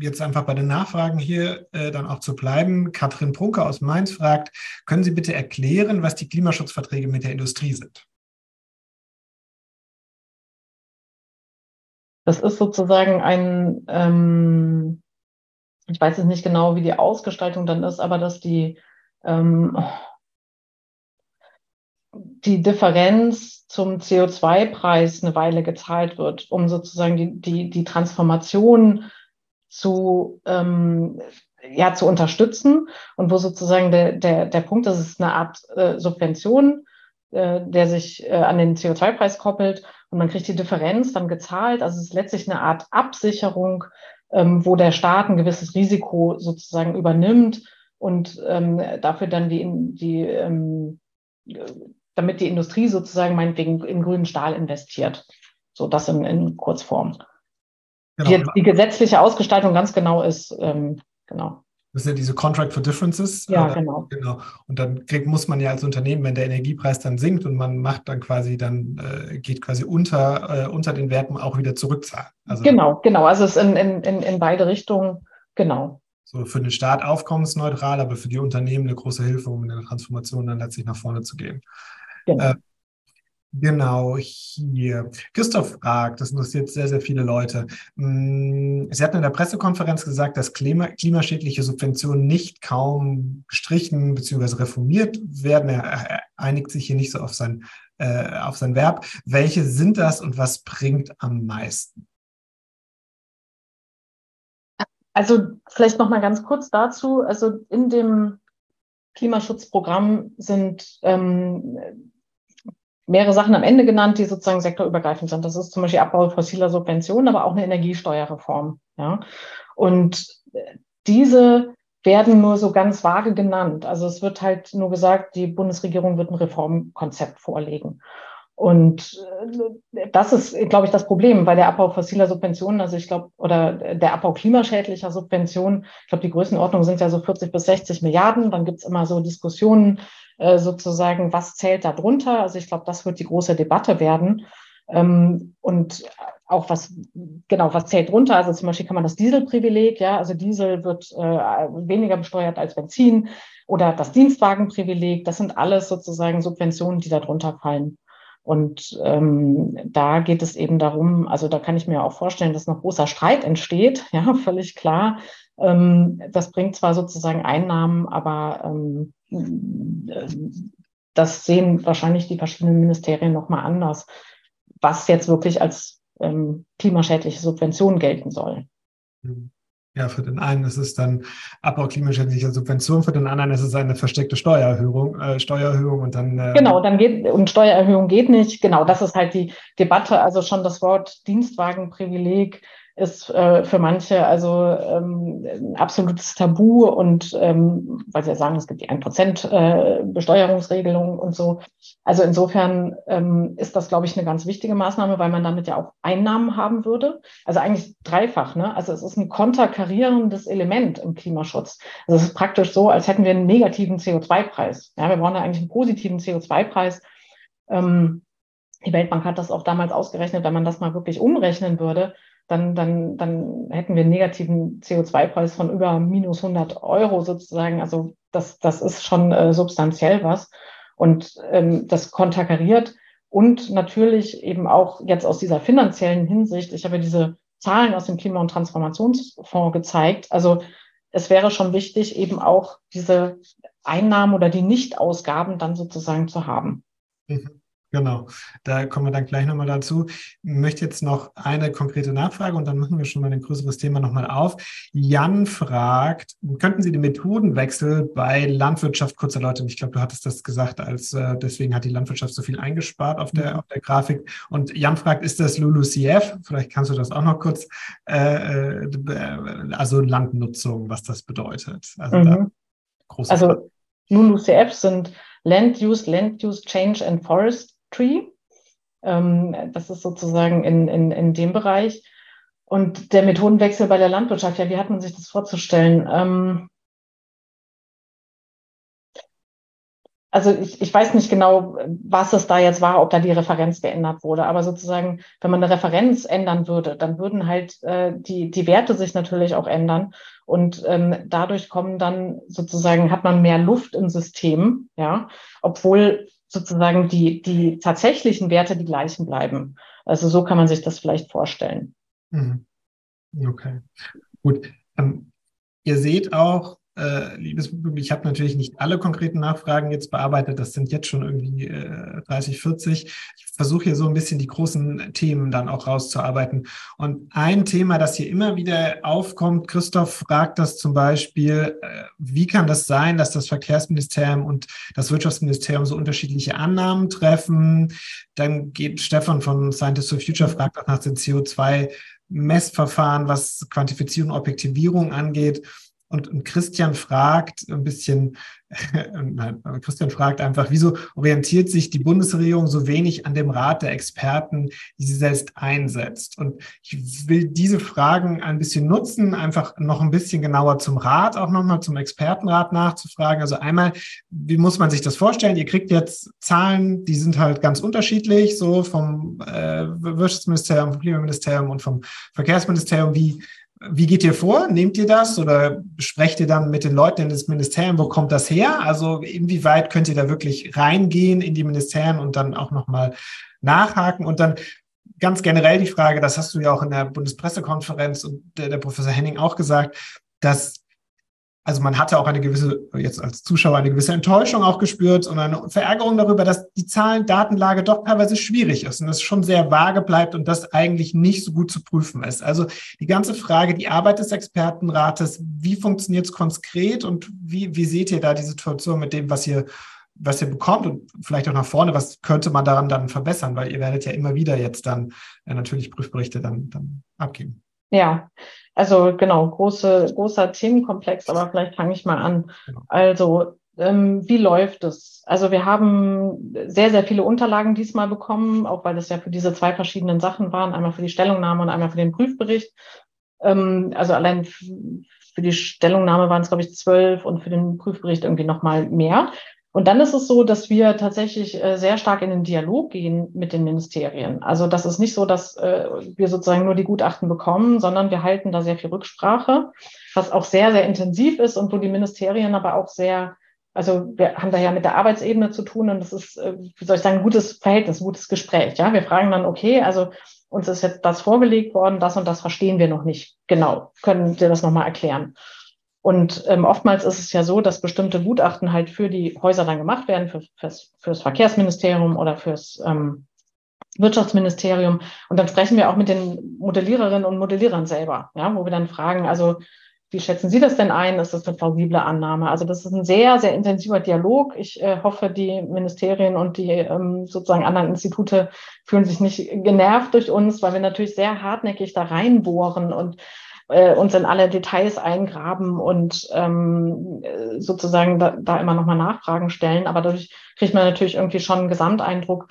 jetzt einfach bei den Nachfragen hier äh, dann auch zu bleiben. Katrin Prunke aus Mainz fragt, können Sie bitte erklären, was die Klimaschutzverträge mit der Industrie sind? Das ist sozusagen ein, ähm, ich weiß jetzt nicht genau, wie die Ausgestaltung dann ist, aber dass die, ähm, die Differenz zum CO2-Preis eine Weile gezahlt wird, um sozusagen die, die, die Transformation zu, ähm, ja, zu unterstützen und wo sozusagen der, der, der Punkt ist, es ist eine Art äh, Subvention, äh, der sich äh, an den CO2-Preis koppelt und man kriegt die Differenz dann gezahlt. Also es ist letztlich eine Art Absicherung, ähm, wo der Staat ein gewisses Risiko sozusagen übernimmt und ähm, dafür dann die, die ähm, damit die Industrie sozusagen meinetwegen in grünen Stahl investiert. So das in, in Kurzform. Genau. Wie die gesetzliche Ausgestaltung ganz genau ist, ähm, genau. Das sind ja diese Contract for Differences. Ja, äh, genau. genau. Und dann kriegt, muss man ja als Unternehmen, wenn der Energiepreis dann sinkt und man macht dann quasi, dann äh, geht quasi unter, äh, unter den Werten auch wieder zurückzahlen. Also, genau, genau. Also es ist in, in, in, in beide Richtungen, genau. So für den Staat aufkommensneutral, aber für die Unternehmen eine große Hilfe, um in der Transformation dann letztlich nach vorne zu gehen. Genau. Genau, hier. Christoph fragt, das interessiert sehr, sehr viele Leute. Mm, Sie hatten in der Pressekonferenz gesagt, dass klima klimaschädliche Subventionen nicht kaum gestrichen bzw. reformiert werden. Er einigt sich hier nicht so auf sein, äh, auf sein Verb. Welche sind das und was bringt am meisten? Also vielleicht noch mal ganz kurz dazu. Also in dem Klimaschutzprogramm sind ähm, mehrere Sachen am Ende genannt, die sozusagen sektorübergreifend sind. Das ist zum Beispiel Abbau fossiler Subventionen, aber auch eine Energiesteuerreform. Ja. Und diese werden nur so ganz vage genannt. Also es wird halt nur gesagt, die Bundesregierung wird ein Reformkonzept vorlegen. Und äh, das ist, glaube ich, das Problem, weil der Abbau fossiler Subventionen, also ich glaube, oder der Abbau klimaschädlicher Subventionen, ich glaube, die Größenordnung sind ja so 40 bis 60 Milliarden. Dann gibt es immer so Diskussionen, äh, sozusagen, was zählt da drunter? Also ich glaube, das wird die große Debatte werden. Ähm, und auch was, genau, was zählt drunter? Also zum Beispiel kann man das Dieselprivileg, ja, also Diesel wird äh, weniger besteuert als Benzin oder das Dienstwagenprivileg, das sind alles sozusagen Subventionen, die da drunter fallen. Und ähm, da geht es eben darum, also da kann ich mir auch vorstellen, dass noch großer Streit entsteht, ja, völlig klar. Ähm, das bringt zwar sozusagen Einnahmen, aber ähm, das sehen wahrscheinlich die verschiedenen Ministerien nochmal anders, was jetzt wirklich als ähm, klimaschädliche Subvention gelten soll. Ja, für den einen ist es dann Abbau klimaschädlicher Subvention, für den anderen ist es eine versteckte Steuererhöhung, äh, Steuererhöhung und dann. Äh genau, dann geht und Steuererhöhung geht nicht. Genau, das ist halt die Debatte. Also schon das Wort Dienstwagenprivileg ist äh, für manche also ähm, ein absolutes Tabu und ähm, weil sie ja sagen, es gibt die 1% äh, Besteuerungsregelung und so. Also insofern ähm, ist das, glaube ich, eine ganz wichtige Maßnahme, weil man damit ja auch Einnahmen haben würde. Also eigentlich dreifach. Ne? Also es ist ein konterkarierendes Element im Klimaschutz. Also es ist praktisch so, als hätten wir einen negativen CO2-Preis. Ja, wir brauchen ja eigentlich einen positiven CO2-Preis. Ähm, die Weltbank hat das auch damals ausgerechnet, wenn man das mal wirklich umrechnen würde, dann, dann, dann hätten wir einen negativen CO2-Preis von über minus 100 Euro sozusagen. Also das, das ist schon äh, substanziell was. Und ähm, das konterkariert und natürlich eben auch jetzt aus dieser finanziellen Hinsicht, ich habe diese Zahlen aus dem Klima- und Transformationsfonds gezeigt. Also es wäre schon wichtig, eben auch diese Einnahmen oder die Nichtausgaben dann sozusagen zu haben. Mhm. Genau, da kommen wir dann gleich nochmal dazu. Ich möchte jetzt noch eine konkrete Nachfrage und dann machen wir schon mal ein größeres Thema nochmal auf. Jan fragt, könnten Sie den Methodenwechsel bei Landwirtschaft kurz erläutern? Ich glaube, du hattest das gesagt, als äh, deswegen hat die Landwirtschaft so viel eingespart auf der, mhm. auf der Grafik. Und Jan fragt, ist das LULUCF? Vielleicht kannst du das auch noch kurz, äh, äh also Landnutzung, was das bedeutet. Also, mhm. also LULUCF sind Land Use, Land Use Change and Forest Tree. Ähm, das ist sozusagen in, in, in dem Bereich. Und der Methodenwechsel bei der Landwirtschaft, ja, wie hat man sich das vorzustellen? Ähm, also ich, ich weiß nicht genau, was es da jetzt war, ob da die Referenz geändert wurde. Aber sozusagen, wenn man eine Referenz ändern würde, dann würden halt äh, die, die Werte sich natürlich auch ändern. Und ähm, dadurch kommen dann sozusagen, hat man mehr Luft im System, ja, obwohl sozusagen die, die tatsächlichen Werte die gleichen bleiben. Also so kann man sich das vielleicht vorstellen. Mhm. Okay, gut. Ähm, ihr seht auch, äh, liebes Publikum, ich habe natürlich nicht alle konkreten Nachfragen jetzt bearbeitet. Das sind jetzt schon irgendwie äh, 30, 40. Ich versuche hier so ein bisschen die großen Themen dann auch rauszuarbeiten. Und ein Thema, das hier immer wieder aufkommt, Christoph fragt das zum Beispiel, äh, wie kann das sein, dass das Verkehrsministerium und das Wirtschaftsministerium so unterschiedliche Annahmen treffen? Dann geht Stefan von Scientists for Future, fragt auch nach den CO2 Messverfahren, was Quantifizierung, Objektivierung angeht. Und, und Christian fragt ein bisschen, nein, Christian fragt einfach, wieso orientiert sich die Bundesregierung so wenig an dem Rat der Experten, die sie selbst einsetzt? Und ich will diese Fragen ein bisschen nutzen, einfach noch ein bisschen genauer zum Rat, auch nochmal zum Expertenrat nachzufragen. Also einmal, wie muss man sich das vorstellen? Ihr kriegt jetzt Zahlen, die sind halt ganz unterschiedlich, so vom äh, Wirtschaftsministerium, vom Klimaministerium und vom Verkehrsministerium. Wie wie geht ihr vor? Nehmt ihr das oder sprecht ihr dann mit den Leuten in das Ministerium? Wo kommt das her? Also inwieweit könnt ihr da wirklich reingehen in die Ministerien und dann auch nochmal nachhaken? Und dann ganz generell die Frage, das hast du ja auch in der Bundespressekonferenz und der, der Professor Henning auch gesagt, dass also man hatte auch eine gewisse, jetzt als Zuschauer eine gewisse Enttäuschung auch gespürt und eine Verärgerung darüber, dass die Zahlen-Datenlage doch teilweise schwierig ist und es schon sehr vage bleibt und das eigentlich nicht so gut zu prüfen ist. Also die ganze Frage, die Arbeit des Expertenrates, wie funktioniert es konkret und wie, wie seht ihr da die Situation mit dem, was ihr was ihr bekommt und vielleicht auch nach vorne, was könnte man daran dann verbessern, weil ihr werdet ja immer wieder jetzt dann äh, natürlich Prüfberichte dann, dann abgeben. Ja, also genau, große, großer Themenkomplex, aber vielleicht fange ich mal an. Genau. Also, ähm, wie läuft es? Also wir haben sehr, sehr viele Unterlagen diesmal bekommen, auch weil es ja für diese zwei verschiedenen Sachen waren, einmal für die Stellungnahme und einmal für den Prüfbericht. Ähm, also allein für die Stellungnahme waren es, glaube ich, zwölf und für den Prüfbericht irgendwie nochmal mehr. Und dann ist es so, dass wir tatsächlich äh, sehr stark in den Dialog gehen mit den Ministerien. Also das ist nicht so, dass äh, wir sozusagen nur die Gutachten bekommen, sondern wir halten da sehr viel Rücksprache, was auch sehr, sehr intensiv ist und wo die Ministerien aber auch sehr, also wir haben da ja mit der Arbeitsebene zu tun und das ist, äh, wie soll ich sagen, ein gutes Verhältnis, ein gutes Gespräch. Ja, wir fragen dann, okay, also uns ist jetzt das vorgelegt worden, das und das verstehen wir noch nicht. Genau, können Sie das nochmal erklären? Und ähm, oftmals ist es ja so, dass bestimmte Gutachten halt für die Häuser dann gemacht werden, für, fürs, fürs Verkehrsministerium oder fürs ähm, Wirtschaftsministerium. Und dann sprechen wir auch mit den Modelliererinnen und Modellierern selber, ja, wo wir dann fragen, also wie schätzen Sie das denn ein? Ist das eine plausible Annahme? Also das ist ein sehr, sehr intensiver Dialog. Ich äh, hoffe, die Ministerien und die ähm, sozusagen anderen Institute fühlen sich nicht genervt durch uns, weil wir natürlich sehr hartnäckig da reinbohren und äh, uns in alle Details eingraben und ähm, sozusagen da, da immer nochmal Nachfragen stellen. Aber dadurch kriegt man natürlich irgendwie schon einen Gesamteindruck,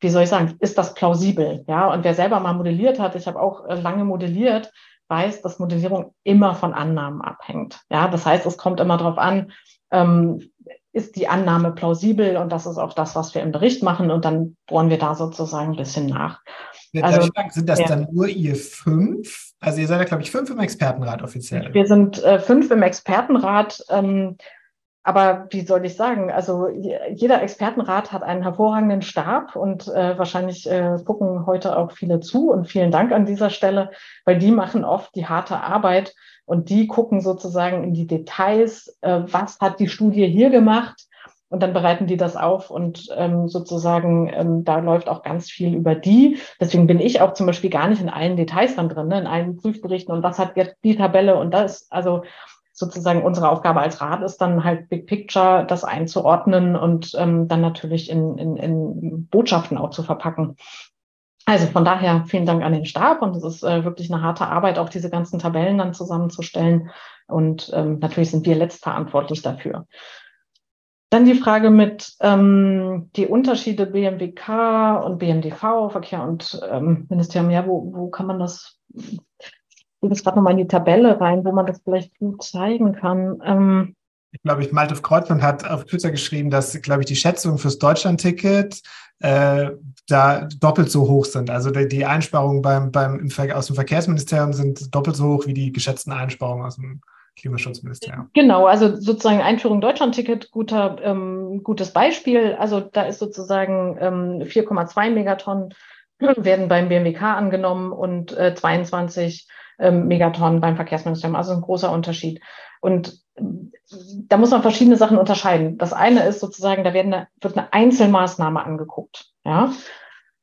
wie soll ich sagen, ist das plausibel? Ja, und wer selber mal modelliert hat, ich habe auch äh, lange modelliert, weiß, dass Modellierung immer von Annahmen abhängt. Ja, das heißt, es kommt immer darauf an, ähm, ist die Annahme plausibel und das ist auch das, was wir im Bericht machen und dann bohren wir da sozusagen ein bisschen nach. Also, sind das ja. dann nur ihr fünf? Also ihr seid ja, glaube ich, fünf im Expertenrat offiziell. Wir sind äh, fünf im Expertenrat. Ähm, aber wie soll ich sagen? Also jeder Expertenrat hat einen hervorragenden Stab und äh, wahrscheinlich äh, gucken heute auch viele zu und vielen Dank an dieser Stelle, weil die machen oft die harte Arbeit und die gucken sozusagen in die Details, äh, was hat die Studie hier gemacht und dann bereiten die das auf und ähm, sozusagen ähm, da läuft auch ganz viel über die. Deswegen bin ich auch zum Beispiel gar nicht in allen Details dann drin, ne, in allen Prüfberichten und was hat jetzt die Tabelle und das. Also sozusagen unsere Aufgabe als Rat ist dann halt Big Picture, das einzuordnen und ähm, dann natürlich in, in, in Botschaften auch zu verpacken. Also von daher vielen Dank an den Stab und es ist äh, wirklich eine harte Arbeit, auch diese ganzen Tabellen dann zusammenzustellen. Und ähm, natürlich sind wir letztverantwortlich dafür. Dann die Frage mit ähm, die Unterschiede BMWK und BMDV, Verkehr und ähm, Ministerium, ja, wo, wo kann man das, ich gehe gerade nochmal in die Tabelle rein, wo man das vielleicht gut zeigen kann. Ähm, ich glaube, ich, Malte Kreuzmann hat auf Twitter geschrieben, dass, glaube ich, die Schätzungen fürs Deutschland-Ticket äh, da doppelt so hoch sind. Also die, die Einsparungen beim, beim, aus dem Verkehrsministerium sind doppelt so hoch wie die geschätzten Einsparungen aus dem Klimaschutzministerium. Genau, also sozusagen Einführung Deutschland-Ticket, guter, ähm, gutes Beispiel. Also da ist sozusagen ähm, 4,2 Megatonnen werden beim BMWK angenommen und äh, 22 ähm, Megatonnen beim Verkehrsministerium. Also ein großer Unterschied. Und äh, da muss man verschiedene Sachen unterscheiden. Das eine ist sozusagen, da werden wird eine Einzelmaßnahme angeguckt. Ja?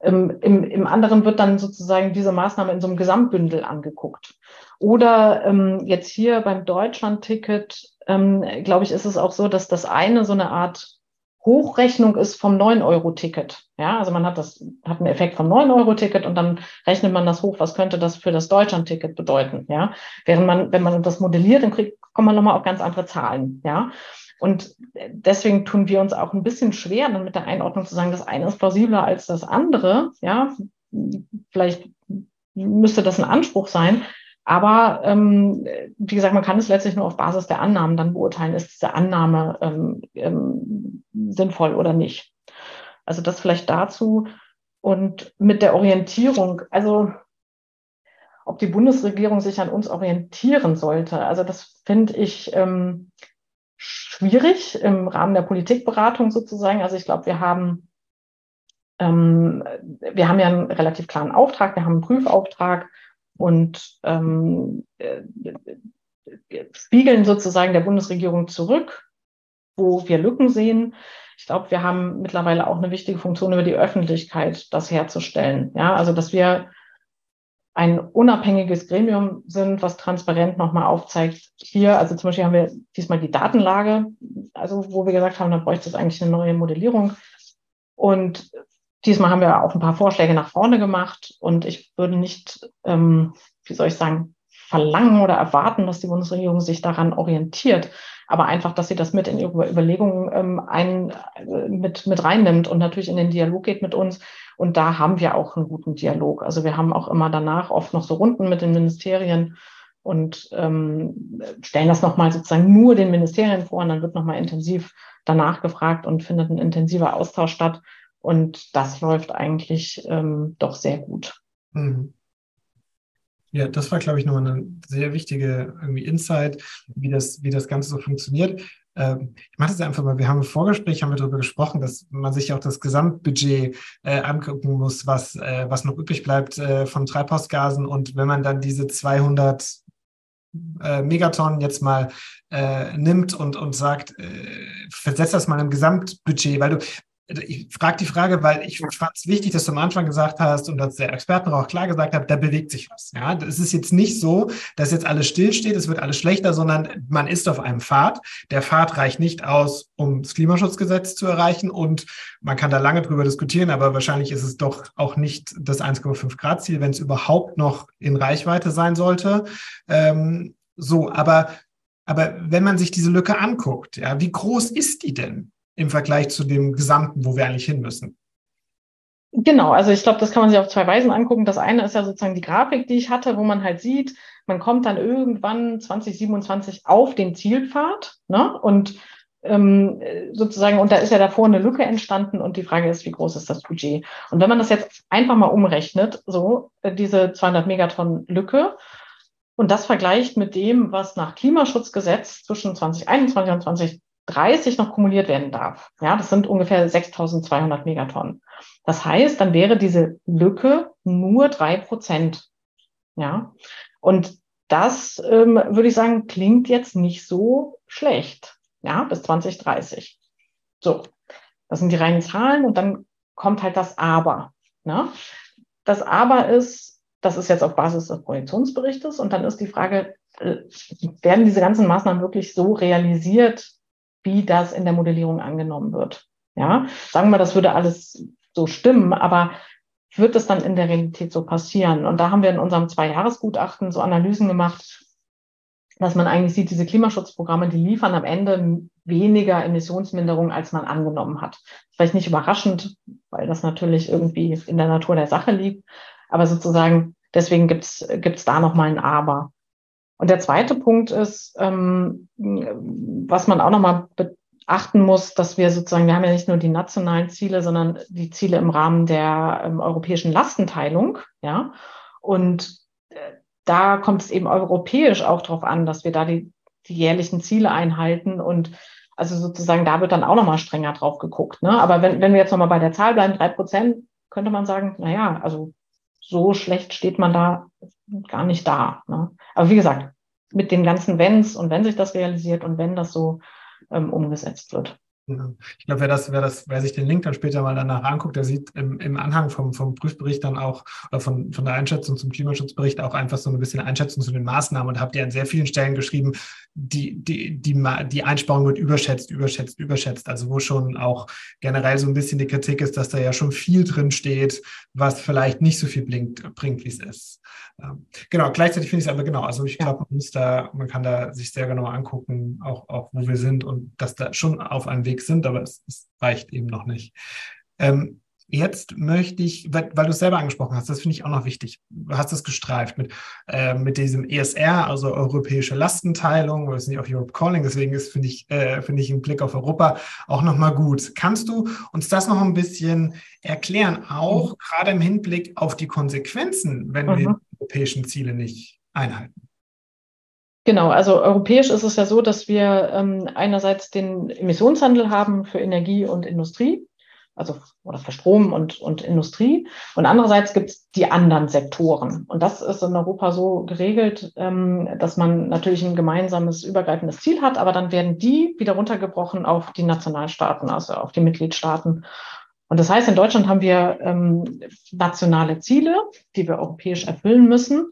Im, im, Im anderen wird dann sozusagen diese Maßnahme in so einem Gesamtbündel angeguckt. Oder ähm, jetzt hier beim Deutschland-Ticket, ähm, glaube ich, ist es auch so, dass das eine so eine Art Hochrechnung ist vom 9-Euro-Ticket. Ja, also man hat das, hat einen Effekt vom 9-Euro-Ticket und dann rechnet man das hoch, was könnte das für das Deutschland-Ticket bedeuten. Ja, während man, wenn man das modelliert, dann kriegt, kommt man nochmal auf ganz andere Zahlen. Ja, und deswegen tun wir uns auch ein bisschen schwer, dann mit der Einordnung zu sagen, das eine ist plausibler als das andere. Ja, vielleicht müsste das ein Anspruch sein. Aber ähm, wie gesagt, man kann es letztlich nur auf Basis der Annahmen dann beurteilen, ist diese Annahme ähm, ähm, sinnvoll oder nicht. Also das vielleicht dazu. Und mit der Orientierung, also ob die Bundesregierung sich an uns orientieren sollte, also das finde ich ähm, schwierig im Rahmen der Politikberatung sozusagen. Also ich glaube, wir haben, ähm, wir haben ja einen relativ klaren Auftrag, wir haben einen Prüfauftrag und ähm, äh, spiegeln sozusagen der Bundesregierung zurück, wo wir Lücken sehen. Ich glaube, wir haben mittlerweile auch eine wichtige Funktion über die Öffentlichkeit, das herzustellen. Ja, also dass wir ein unabhängiges Gremium sind, was transparent nochmal aufzeigt. Hier, also zum Beispiel haben wir diesmal die Datenlage, also wo wir gesagt haben, da bräuchte es eigentlich eine neue Modellierung. Und diesmal haben wir auch ein paar Vorschläge nach vorne gemacht und ich würde nicht, ähm, wie soll ich sagen, verlangen oder erwarten, dass die Bundesregierung sich daran orientiert, aber einfach, dass sie das mit in ihre Überlegungen ähm, ein, äh, mit, mit reinnimmt und natürlich in den Dialog geht mit uns und da haben wir auch einen guten Dialog. Also wir haben auch immer danach oft noch so Runden mit den Ministerien und ähm, stellen das nochmal sozusagen nur den Ministerien vor und dann wird nochmal intensiv danach gefragt und findet ein intensiver Austausch statt. Und das läuft eigentlich ähm, doch sehr gut. Mhm. Ja, das war, glaube ich, nochmal eine sehr wichtige irgendwie Insight, wie das, wie das Ganze so funktioniert. Ähm, ich mache das einfach mal, wir haben im Vorgespräch haben wir darüber gesprochen, dass man sich auch das Gesamtbudget äh, angucken muss, was, äh, was noch übrig bleibt äh, von Treibhausgasen. Und wenn man dann diese 200 äh, Megatonnen jetzt mal äh, nimmt und, und sagt, äh, versetzt das mal im Gesamtbudget, weil du, ich frage die Frage, weil ich fand es wichtig, dass du am Anfang gesagt hast und dass der Experten auch klar gesagt hat, da bewegt sich was. Ja, es ist jetzt nicht so, dass jetzt alles stillsteht, es wird alles schlechter, sondern man ist auf einem Pfad. Der Pfad reicht nicht aus, um das Klimaschutzgesetz zu erreichen und man kann da lange drüber diskutieren, aber wahrscheinlich ist es doch auch nicht das 1,5 Grad Ziel, wenn es überhaupt noch in Reichweite sein sollte. Ähm, so, aber aber wenn man sich diese Lücke anguckt, ja, wie groß ist die denn? Im Vergleich zu dem Gesamten, wo wir eigentlich hin müssen. Genau, also ich glaube, das kann man sich auf zwei Weisen angucken. Das eine ist ja sozusagen die Grafik, die ich hatte, wo man halt sieht, man kommt dann irgendwann 2027 auf den Zielpfad ne? und ähm, sozusagen, und da ist ja davor eine Lücke entstanden und die Frage ist, wie groß ist das Budget? Und wenn man das jetzt einfach mal umrechnet, so äh, diese 200 Megatonnen Lücke und das vergleicht mit dem, was nach Klimaschutzgesetz zwischen 2021 und 20 30 noch kumuliert werden darf. Ja, das sind ungefähr 6200 Megatonnen. Das heißt, dann wäre diese Lücke nur drei Prozent. Ja, und das ähm, würde ich sagen, klingt jetzt nicht so schlecht. Ja, bis 2030. So, das sind die reinen Zahlen und dann kommt halt das Aber. Ne? Das Aber ist, das ist jetzt auf Basis des Projektionsberichtes und dann ist die Frage, äh, werden diese ganzen Maßnahmen wirklich so realisiert, wie das in der Modellierung angenommen wird? Ja, sagen wir, das würde alles so stimmen, aber wird es dann in der Realität so passieren? Und da haben wir in unserem Zwei-Jahres-Gutachten so Analysen gemacht, dass man eigentlich sieht, diese Klimaschutzprogramme, die liefern am Ende weniger Emissionsminderung, als man angenommen hat. Vielleicht nicht überraschend, weil das natürlich irgendwie in der Natur der Sache liegt, aber sozusagen deswegen gibt's gibt's da nochmal ein Aber. Und der zweite Punkt ist, ähm, was man auch nochmal beachten muss, dass wir sozusagen, wir haben ja nicht nur die nationalen Ziele, sondern die Ziele im Rahmen der ähm, europäischen Lastenteilung, ja. Und äh, da kommt es eben europäisch auch darauf an, dass wir da die, die jährlichen Ziele einhalten und also sozusagen, da wird dann auch nochmal strenger drauf geguckt. Ne? Aber wenn, wenn wir jetzt nochmal bei der Zahl bleiben, drei Prozent, könnte man sagen, na ja, also so schlecht steht man da gar nicht da. Ne? Aber wie gesagt, mit den ganzen Wenns und wenn sich das realisiert und wenn das so ähm, umgesetzt wird. Ich glaube, wer das, wer das, wer sich den Link dann später mal danach anguckt, der sieht im, im Anhang vom, vom Prüfbericht dann auch, oder von, von der Einschätzung zum Klimaschutzbericht auch einfach so ein bisschen Einschätzung zu den Maßnahmen und habt ihr an sehr vielen Stellen geschrieben, die, die, die, die Einsparung wird überschätzt, überschätzt, überschätzt. Also wo schon auch generell so ein bisschen die Kritik ist, dass da ja schon viel drin steht, was vielleicht nicht so viel bringt, bringt wie es ist. Ähm, genau, gleichzeitig finde ich es aber genau, also ich glaube, man muss da, man kann da sich sehr genau angucken, auch, auch wo wir sind und dass da schon auf einem Weg sind, aber es, es reicht eben noch nicht. Ähm, Jetzt möchte ich, weil, weil du es selber angesprochen hast, das finde ich auch noch wichtig. Du hast es gestreift mit, äh, mit diesem ESR, also europäische Lastenteilung, oder es nicht auch Europe Calling, deswegen ist, finde ich, äh, finde ich einen Blick auf Europa auch nochmal gut. Kannst du uns das noch ein bisschen erklären, auch mhm. gerade im Hinblick auf die Konsequenzen, wenn mhm. wir die europäischen Ziele nicht einhalten? Genau, also europäisch ist es ja so, dass wir ähm, einerseits den Emissionshandel haben für Energie und Industrie also oder für Strom und, und Industrie. Und andererseits gibt es die anderen Sektoren. Und das ist in Europa so geregelt, ähm, dass man natürlich ein gemeinsames, übergreifendes Ziel hat, aber dann werden die wieder runtergebrochen auf die Nationalstaaten, also auf die Mitgliedstaaten. Und das heißt, in Deutschland haben wir ähm, nationale Ziele, die wir europäisch erfüllen müssen.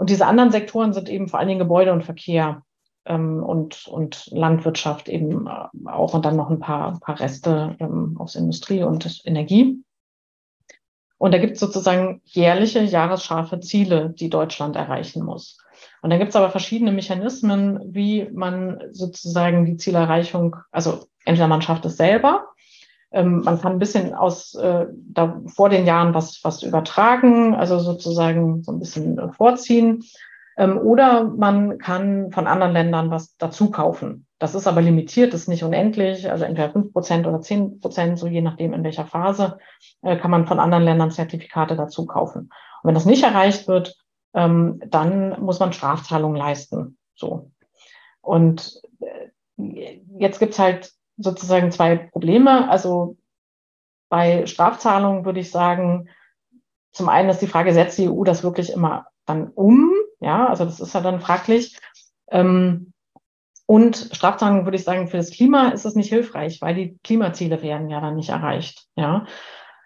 Und diese anderen Sektoren sind eben vor allen Dingen Gebäude und Verkehr ähm, und, und Landwirtschaft eben äh, auch und dann noch ein paar, paar Reste ähm, aus Industrie und Energie. Und da gibt es sozusagen jährliche, jahresscharfe Ziele, die Deutschland erreichen muss. Und dann gibt es aber verschiedene Mechanismen, wie man sozusagen die Zielerreichung, also entweder man schafft es selber, ähm, man kann ein bisschen aus äh, da vor den Jahren was, was übertragen, also sozusagen so ein bisschen äh, vorziehen. Ähm, oder man kann von anderen Ländern was dazu kaufen. Das ist aber limitiert, ist nicht unendlich, also entweder fünf Prozent oder zehn Prozent, so je nachdem in welcher Phase, äh, kann man von anderen Ländern Zertifikate dazu kaufen. Und wenn das nicht erreicht wird, ähm, dann muss man Strafzahlungen leisten. So. Und äh, jetzt gibt's halt sozusagen zwei Probleme. Also bei Strafzahlungen würde ich sagen, zum einen ist die Frage, setzt die EU das wirklich immer dann um? Ja, also das ist ja dann fraglich. Ähm, und Strafzahlungen würde ich sagen, für das Klima ist es nicht hilfreich, weil die Klimaziele werden ja dann nicht erreicht. Ja.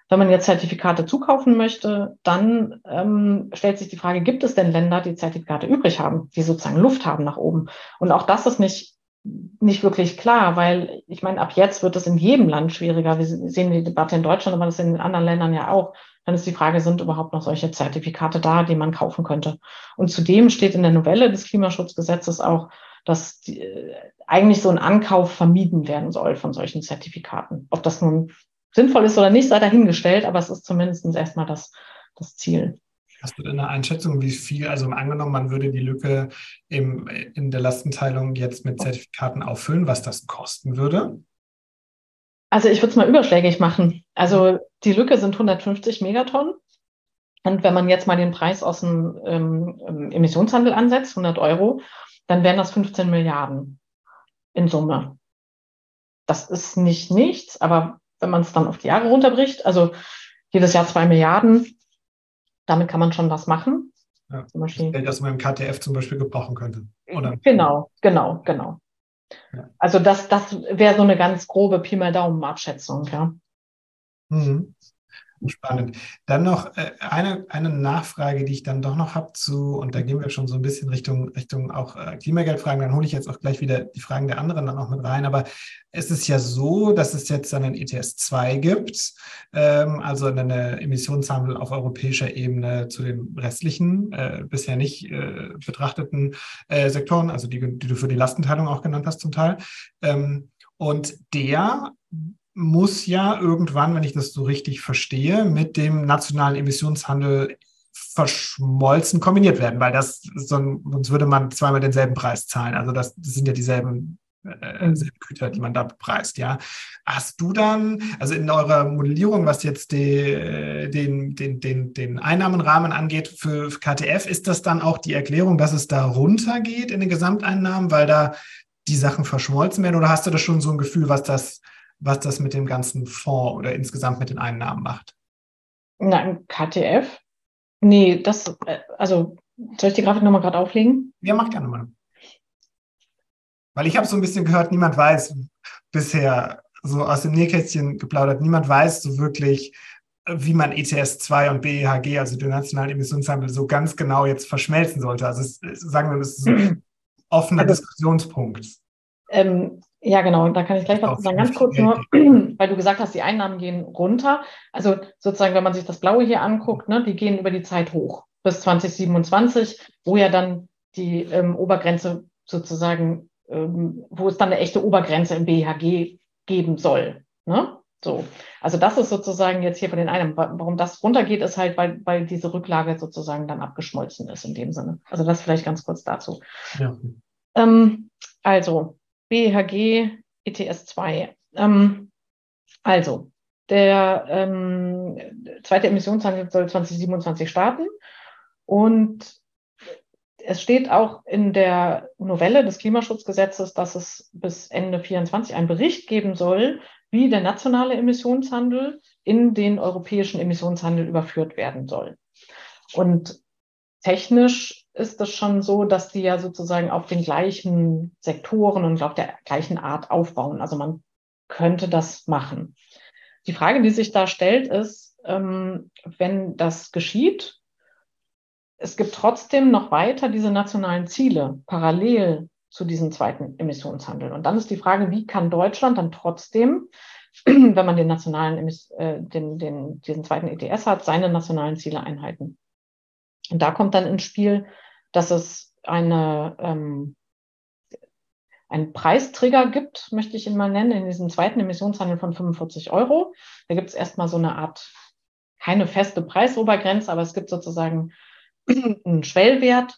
Wenn man jetzt Zertifikate zukaufen möchte, dann ähm, stellt sich die Frage, gibt es denn Länder, die Zertifikate übrig haben, die sozusagen Luft haben nach oben? Und auch das ist nicht, nicht wirklich klar, weil ich meine, ab jetzt wird es in jedem Land schwieriger. Wir sehen die Debatte in Deutschland, aber das in anderen Ländern ja auch dann ist die Frage, sind überhaupt noch solche Zertifikate da, die man kaufen könnte? Und zudem steht in der Novelle des Klimaschutzgesetzes auch, dass die, äh, eigentlich so ein Ankauf vermieden werden soll von solchen Zertifikaten. Ob das nun sinnvoll ist oder nicht, sei dahingestellt, aber es ist zumindest erstmal das, das Ziel. Hast du denn eine Einschätzung, wie viel, also angenommen, man würde die Lücke im, in der Lastenteilung jetzt mit Zertifikaten auffüllen, was das kosten würde? Also ich würde es mal überschlägig machen. Also die Lücke sind 150 Megatonnen. Und wenn man jetzt mal den Preis aus dem ähm, Emissionshandel ansetzt, 100 Euro, dann wären das 15 Milliarden in Summe. Das ist nicht nichts, aber wenn man es dann auf die Jahre runterbricht, also jedes Jahr zwei Milliarden, damit kann man schon was machen. Ja, zum Beispiel. Das, das man im KTF zum Beispiel gebrauchen könnte. Oder? Genau, genau, genau. Ja. Also das, das wäre so eine ganz grobe Pi mal Daumen-Abschätzung, ja. Mhm. Spannend. Dann noch äh, eine, eine Nachfrage, die ich dann doch noch habe zu, und da gehen wir schon so ein bisschen Richtung, Richtung auch äh, Klimageldfragen, dann hole ich jetzt auch gleich wieder die Fragen der anderen dann auch mit rein. Aber es ist ja so, dass es jetzt dann ein ETS 2 gibt, ähm, also eine Emissionshandel auf europäischer Ebene zu den restlichen, äh, bisher nicht betrachteten Sektoren, also die, die du für die Lastenteilung auch genannt hast zum Teil. Ähm, und der muss ja irgendwann, wenn ich das so richtig verstehe, mit dem nationalen Emissionshandel verschmolzen kombiniert werden, weil das sonst würde man zweimal denselben Preis zahlen. Also das, das sind ja dieselben äh, mhm. Güter, die man da bepreist, ja. Hast du dann, also in eurer Modellierung, was jetzt die, den, den, den, den Einnahmenrahmen angeht für KTF, ist das dann auch die Erklärung, dass es da runtergeht in den Gesamteinnahmen, weil da die Sachen verschmolzen werden? Oder hast du da schon so ein Gefühl, was das was das mit dem ganzen Fonds oder insgesamt mit den Einnahmen macht? Na, KTF? Nee, das, äh, also, soll ich die Grafik nochmal gerade auflegen? Ja, mach gerne mal. Weil ich habe so ein bisschen gehört, niemand weiß bisher, so aus dem Nähkästchen geplaudert, niemand weiß so wirklich, wie man ETS 2 und BEHG, also den nationalen Emissionshandel, so ganz genau jetzt verschmelzen sollte. Also es, sagen wir, das ist ein offener also, Diskussionspunkt. Ähm, ja, genau. Da kann ich gleich was sagen. Ganz kurz nur, weil du gesagt hast, die Einnahmen gehen runter. Also sozusagen, wenn man sich das Blaue hier anguckt, ne, die gehen über die Zeit hoch bis 2027, wo ja dann die ähm, Obergrenze sozusagen, ähm, wo es dann eine echte Obergrenze im BHG geben soll. Ne? So. Also das ist sozusagen jetzt hier bei den Einnahmen. Warum das runtergeht, ist halt, weil, weil diese Rücklage sozusagen dann abgeschmolzen ist in dem Sinne. Also das vielleicht ganz kurz dazu. Ja. Ähm, also, BHG ETS 2. Ähm, also, der ähm, zweite Emissionshandel soll 2027 starten und es steht auch in der Novelle des Klimaschutzgesetzes, dass es bis Ende 2024 einen Bericht geben soll, wie der nationale Emissionshandel in den europäischen Emissionshandel überführt werden soll. Und technisch ist es schon so, dass die ja sozusagen auf den gleichen Sektoren und auf der gleichen Art aufbauen. Also man könnte das machen. Die Frage, die sich da stellt, ist, ähm, wenn das geschieht, es gibt trotzdem noch weiter diese nationalen Ziele parallel zu diesem zweiten Emissionshandel. Und dann ist die Frage, wie kann Deutschland dann trotzdem, wenn man den nationalen, äh, den, den, diesen zweiten ETS hat, seine nationalen Ziele einhalten? Und da kommt dann ins Spiel, dass es eine, ähm, einen Preistrigger gibt, möchte ich ihn mal nennen, in diesem zweiten Emissionshandel von 45 Euro. Da gibt es erstmal so eine Art, keine feste Preisobergrenze, aber es gibt sozusagen einen Schwellwert.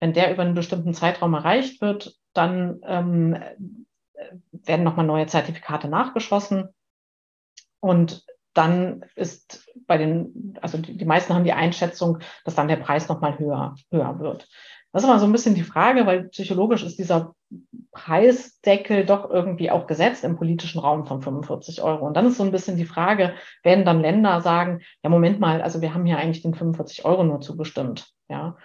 Wenn der über einen bestimmten Zeitraum erreicht wird, dann ähm, werden nochmal neue Zertifikate nachgeschossen. Und dann ist bei den, also die, meisten haben die Einschätzung, dass dann der Preis nochmal höher, höher wird. Das ist aber so ein bisschen die Frage, weil psychologisch ist dieser Preisdeckel doch irgendwie auch gesetzt im politischen Raum von 45 Euro. Und dann ist so ein bisschen die Frage, werden dann Länder sagen, ja, Moment mal, also wir haben hier eigentlich den 45 Euro nur zugestimmt. Ja,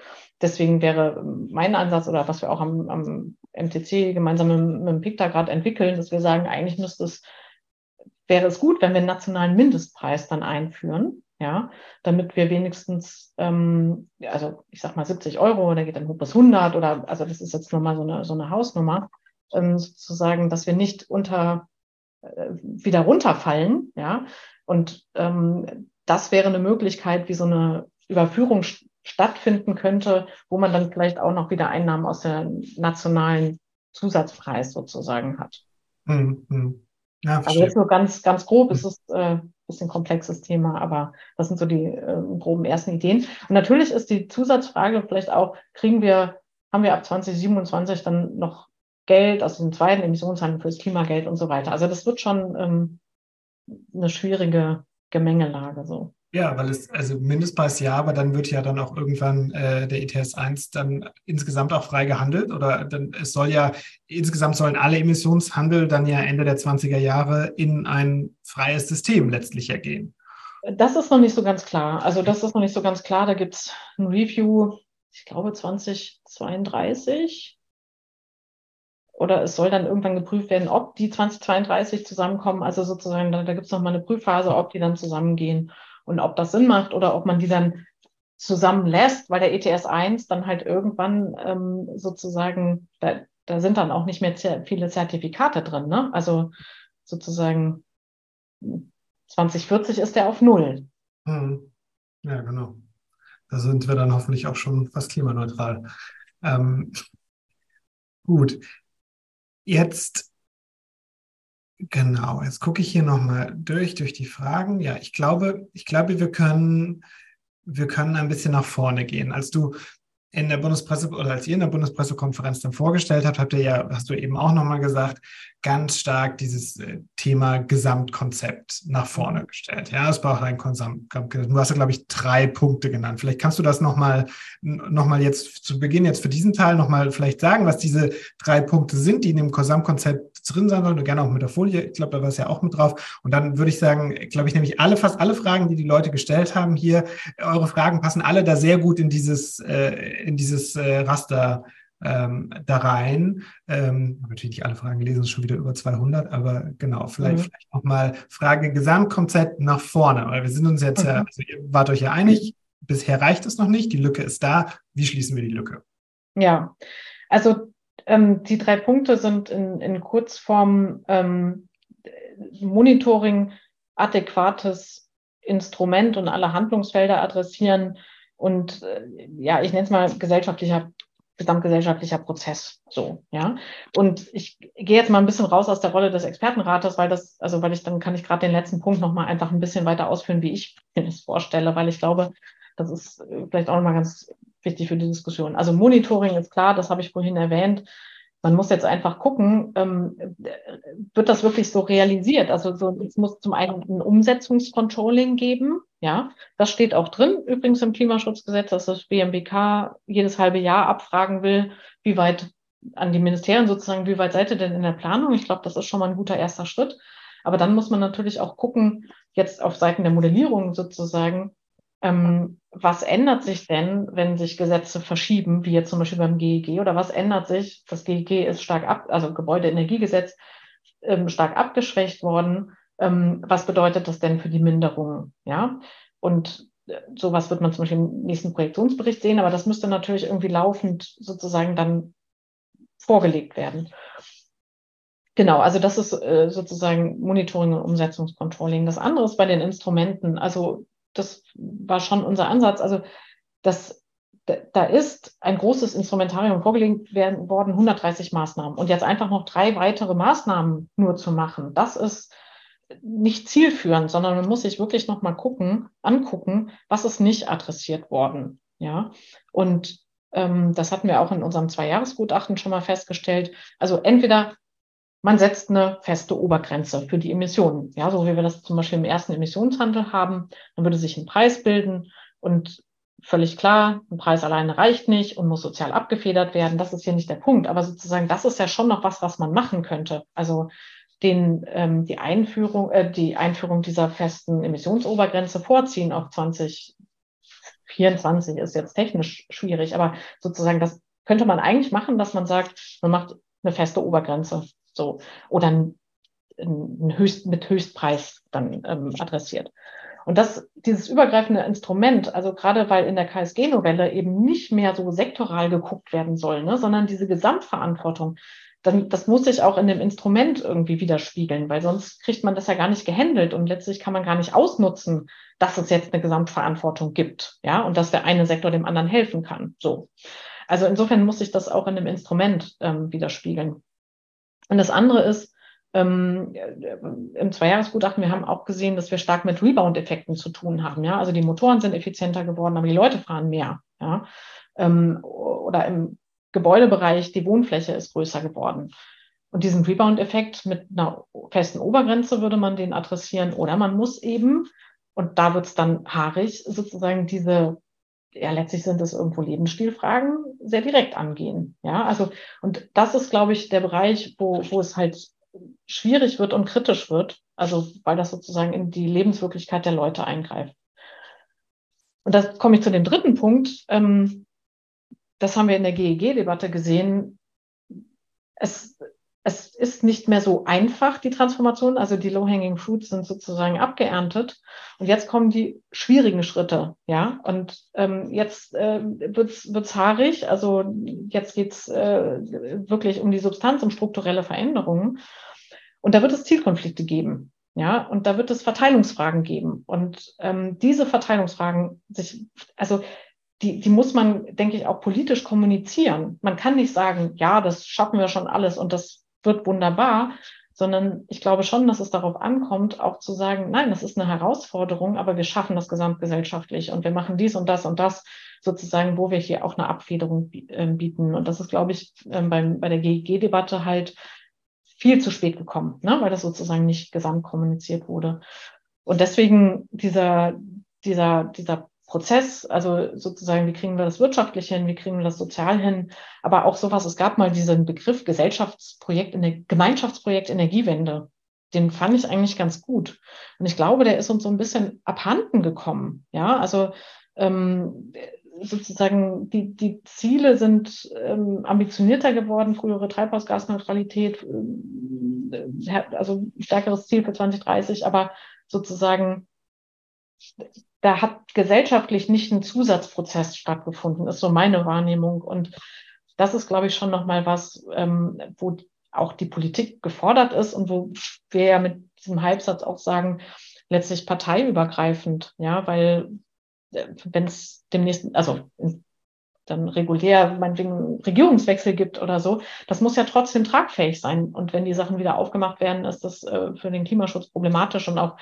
deswegen wäre mein Ansatz oder was wir auch am, am MTC gemeinsam mit, mit dem PICTA gerade entwickeln, dass wir sagen, eigentlich müsste es wäre es gut, wenn wir einen nationalen Mindestpreis dann einführen, ja, damit wir wenigstens, ähm, also ich sag mal 70 Euro, der geht dann hoch bis 100 oder, also das ist jetzt nochmal so eine, so eine Hausnummer, ähm, sozusagen, dass wir nicht unter, äh, wieder runterfallen, ja, und ähm, das wäre eine Möglichkeit, wie so eine Überführung stattfinden könnte, wo man dann vielleicht auch noch wieder Einnahmen aus der nationalen Zusatzpreis sozusagen hat. Mhm. Ja, also jetzt nur ganz, ganz grob, es ist äh, ein bisschen komplexes Thema, aber das sind so die äh, groben ersten Ideen. Und natürlich ist die Zusatzfrage vielleicht auch, kriegen wir, haben wir ab 2027 dann noch Geld aus dem zweiten Emissionshandel fürs Klimageld und so weiter. Also das wird schon ähm, eine schwierige Gemengelage so. Ja, weil es, also Mindestpreis ja, aber dann wird ja dann auch irgendwann äh, der ETS 1 dann insgesamt auch frei gehandelt oder dann, es soll ja, insgesamt sollen alle Emissionshandel dann ja Ende der 20er Jahre in ein freies System letztlich ergehen. Das ist noch nicht so ganz klar. Also das ist noch nicht so ganz klar. Da gibt es ein Review, ich glaube 2032. oder es soll dann irgendwann geprüft werden, ob die 2032 zusammenkommen. Also sozusagen, da, da gibt es nochmal eine Prüfphase, ob die dann zusammengehen und ob das Sinn macht oder ob man die dann zusammenlässt, weil der ETS 1 dann halt irgendwann ähm, sozusagen, da, da sind dann auch nicht mehr viele Zertifikate drin. Ne? Also sozusagen 2040 ist der auf Null. Hm. Ja, genau. Da sind wir dann hoffentlich auch schon fast klimaneutral. Ähm, gut. Jetzt, genau, jetzt gucke ich hier nochmal durch, durch die Fragen. Ja, ich glaube, ich glaube, wir können, wir können ein bisschen nach vorne gehen. Als du in der Bundespresse oder als ihr in der Bundespressekonferenz dann vorgestellt habt, habt ihr ja, hast du eben auch nochmal gesagt, ganz stark dieses äh, Thema Gesamtkonzept nach vorne gestellt. Ja, es braucht ein Gesamt. Du hast ja, glaube ich, drei Punkte genannt. Vielleicht kannst du das nochmal noch mal jetzt zu Beginn jetzt für diesen Teil nochmal vielleicht sagen, was diese drei Punkte sind, die in dem Gesamtkonzept drin sein. Und gerne auch mit der Folie. Ich glaube, da war es ja auch mit drauf. Und dann würde ich sagen, glaube ich, nämlich alle, fast alle Fragen, die die Leute gestellt haben hier, eure Fragen passen alle da sehr gut in dieses, äh, in dieses äh, Raster ähm, da rein. Ähm, natürlich nicht alle Fragen gelesen, es ist schon wieder über 200, aber genau, vielleicht, mhm. vielleicht nochmal Frage Gesamtkonzept nach vorne, weil wir sind uns jetzt mhm. ja, also ihr wart euch ja einig, bisher reicht es noch nicht, die Lücke ist da. Wie schließen wir die Lücke? Ja, also ähm, die drei Punkte sind in, in Kurzform ähm, Monitoring, adäquates Instrument und alle Handlungsfelder adressieren und äh, ja, ich nenne es mal gesellschaftlicher gesamtgesellschaftlicher Prozess. So, ja. Und ich gehe jetzt mal ein bisschen raus aus der Rolle des Expertenrates, weil das, also weil ich dann kann ich gerade den letzten Punkt nochmal einfach ein bisschen weiter ausführen, wie ich mir das vorstelle, weil ich glaube, das ist vielleicht auch nochmal ganz wichtig für die Diskussion. Also Monitoring ist klar, das habe ich vorhin erwähnt. Man muss jetzt einfach gucken, ähm, wird das wirklich so realisiert? Also so, es muss zum einen ein Umsetzungscontrolling geben. Ja, das steht auch drin. Übrigens im Klimaschutzgesetz, dass das BMWK jedes halbe Jahr abfragen will, wie weit an die Ministerien sozusagen, wie weit seid ihr denn in der Planung? Ich glaube, das ist schon mal ein guter erster Schritt. Aber dann muss man natürlich auch gucken, jetzt auf Seiten der Modellierung sozusagen, ähm, was ändert sich denn, wenn sich Gesetze verschieben, wie jetzt zum Beispiel beim GEG, oder was ändert sich? Das GEG ist stark ab, also Gebäudeenergiegesetz, ähm, stark abgeschwächt worden. Ähm, was bedeutet das denn für die Minderung? Ja, und äh, sowas wird man zum Beispiel im nächsten Projektionsbericht sehen, aber das müsste natürlich irgendwie laufend sozusagen dann vorgelegt werden. Genau, also das ist äh, sozusagen Monitoring und Umsetzungscontrolling. Das andere ist bei den Instrumenten, also das war schon unser Ansatz. Also das, da ist ein großes Instrumentarium vorgelegt werden, worden, 130 Maßnahmen. Und jetzt einfach noch drei weitere Maßnahmen nur zu machen, das ist nicht zielführend, sondern man muss sich wirklich nochmal gucken, angucken, was ist nicht adressiert worden. Ja, und ähm, das hatten wir auch in unserem Zwei-Jahres-Gutachten schon mal festgestellt. Also entweder man setzt eine feste Obergrenze für die Emissionen. Ja, so wie wir das zum Beispiel im ersten Emissionshandel haben, dann würde sich ein Preis bilden und völlig klar, ein Preis alleine reicht nicht und muss sozial abgefedert werden. Das ist hier nicht der Punkt. Aber sozusagen, das ist ja schon noch was, was man machen könnte. Also den, ähm, die Einführung, äh, die Einführung dieser festen Emissionsobergrenze vorziehen auf 2024 ist jetzt technisch schwierig, aber sozusagen das könnte man eigentlich machen, dass man sagt, man macht eine feste Obergrenze so oder ein, ein Höchst, mit Höchstpreis dann ähm, adressiert. Und das, dieses übergreifende Instrument, also gerade weil in der KSG-Novelle eben nicht mehr so sektoral geguckt werden soll, ne, sondern diese Gesamtverantwortung, dann, das muss sich auch in dem Instrument irgendwie widerspiegeln, weil sonst kriegt man das ja gar nicht gehandelt und letztlich kann man gar nicht ausnutzen, dass es jetzt eine Gesamtverantwortung gibt, ja, und dass der eine Sektor dem anderen helfen kann. So. Also insofern muss sich das auch in dem Instrument ähm, widerspiegeln. Und das andere ist, ähm, im Zweijahresgutachten, wir haben auch gesehen, dass wir stark mit Rebound-Effekten zu tun haben. Ja? Also die Motoren sind effizienter geworden, aber die Leute fahren mehr. Ja? Ähm, oder im Gebäudebereich, die Wohnfläche ist größer geworden. Und diesen Rebound-Effekt mit einer festen Obergrenze würde man den adressieren. Oder man muss eben, und da wird es dann haarig, sozusagen diese ja, letztlich sind es irgendwo Lebensstilfragen, sehr direkt angehen. Ja, also, und das ist, glaube ich, der Bereich, wo, wo es halt schwierig wird und kritisch wird. Also, weil das sozusagen in die Lebenswirklichkeit der Leute eingreift. Und da komme ich zu dem dritten Punkt. Ähm, das haben wir in der GEG-Debatte gesehen. Es es ist nicht mehr so einfach, die Transformation. Also die Low-Hanging Fruits sind sozusagen abgeerntet. Und jetzt kommen die schwierigen Schritte. Ja, und ähm, jetzt äh, wird's wird's haarig. Also jetzt geht's äh, wirklich um die Substanz, um strukturelle Veränderungen. Und da wird es Zielkonflikte geben. Ja, und da wird es Verteilungsfragen geben. Und ähm, diese Verteilungsfragen sich, also die, die muss man, denke ich, auch politisch kommunizieren. Man kann nicht sagen, ja, das schaffen wir schon alles und das wird wunderbar, sondern ich glaube schon, dass es darauf ankommt, auch zu sagen, nein, das ist eine Herausforderung, aber wir schaffen das gesamtgesellschaftlich und wir machen dies und das und das sozusagen, wo wir hier auch eine Abfederung ähm, bieten. Und das ist, glaube ich, ähm, beim, bei der GEG-Debatte halt viel zu spät gekommen, ne? weil das sozusagen nicht gesamt kommuniziert wurde. Und deswegen dieser, dieser, dieser Prozess, also sozusagen, wie kriegen wir das wirtschaftlich hin, wie kriegen wir das sozial hin, aber auch sowas, es gab mal diesen Begriff Gesellschaftsprojekt, Gemeinschaftsprojekt Energiewende. Den fand ich eigentlich ganz gut. Und ich glaube, der ist uns so ein bisschen abhanden gekommen. Ja, also ähm, sozusagen die, die Ziele sind ähm, ambitionierter geworden, frühere Treibhausgasneutralität, äh, also stärkeres Ziel für 2030, aber sozusagen da hat gesellschaftlich nicht ein Zusatzprozess stattgefunden, ist so meine Wahrnehmung. Und das ist, glaube ich, schon nochmal was, ähm, wo auch die Politik gefordert ist und wo wir ja mit diesem Halbsatz auch sagen, letztlich parteiübergreifend, ja, weil äh, wenn es demnächst, also dann regulär meinetwegen Regierungswechsel gibt oder so, das muss ja trotzdem tragfähig sein. Und wenn die Sachen wieder aufgemacht werden, ist das äh, für den Klimaschutz problematisch und auch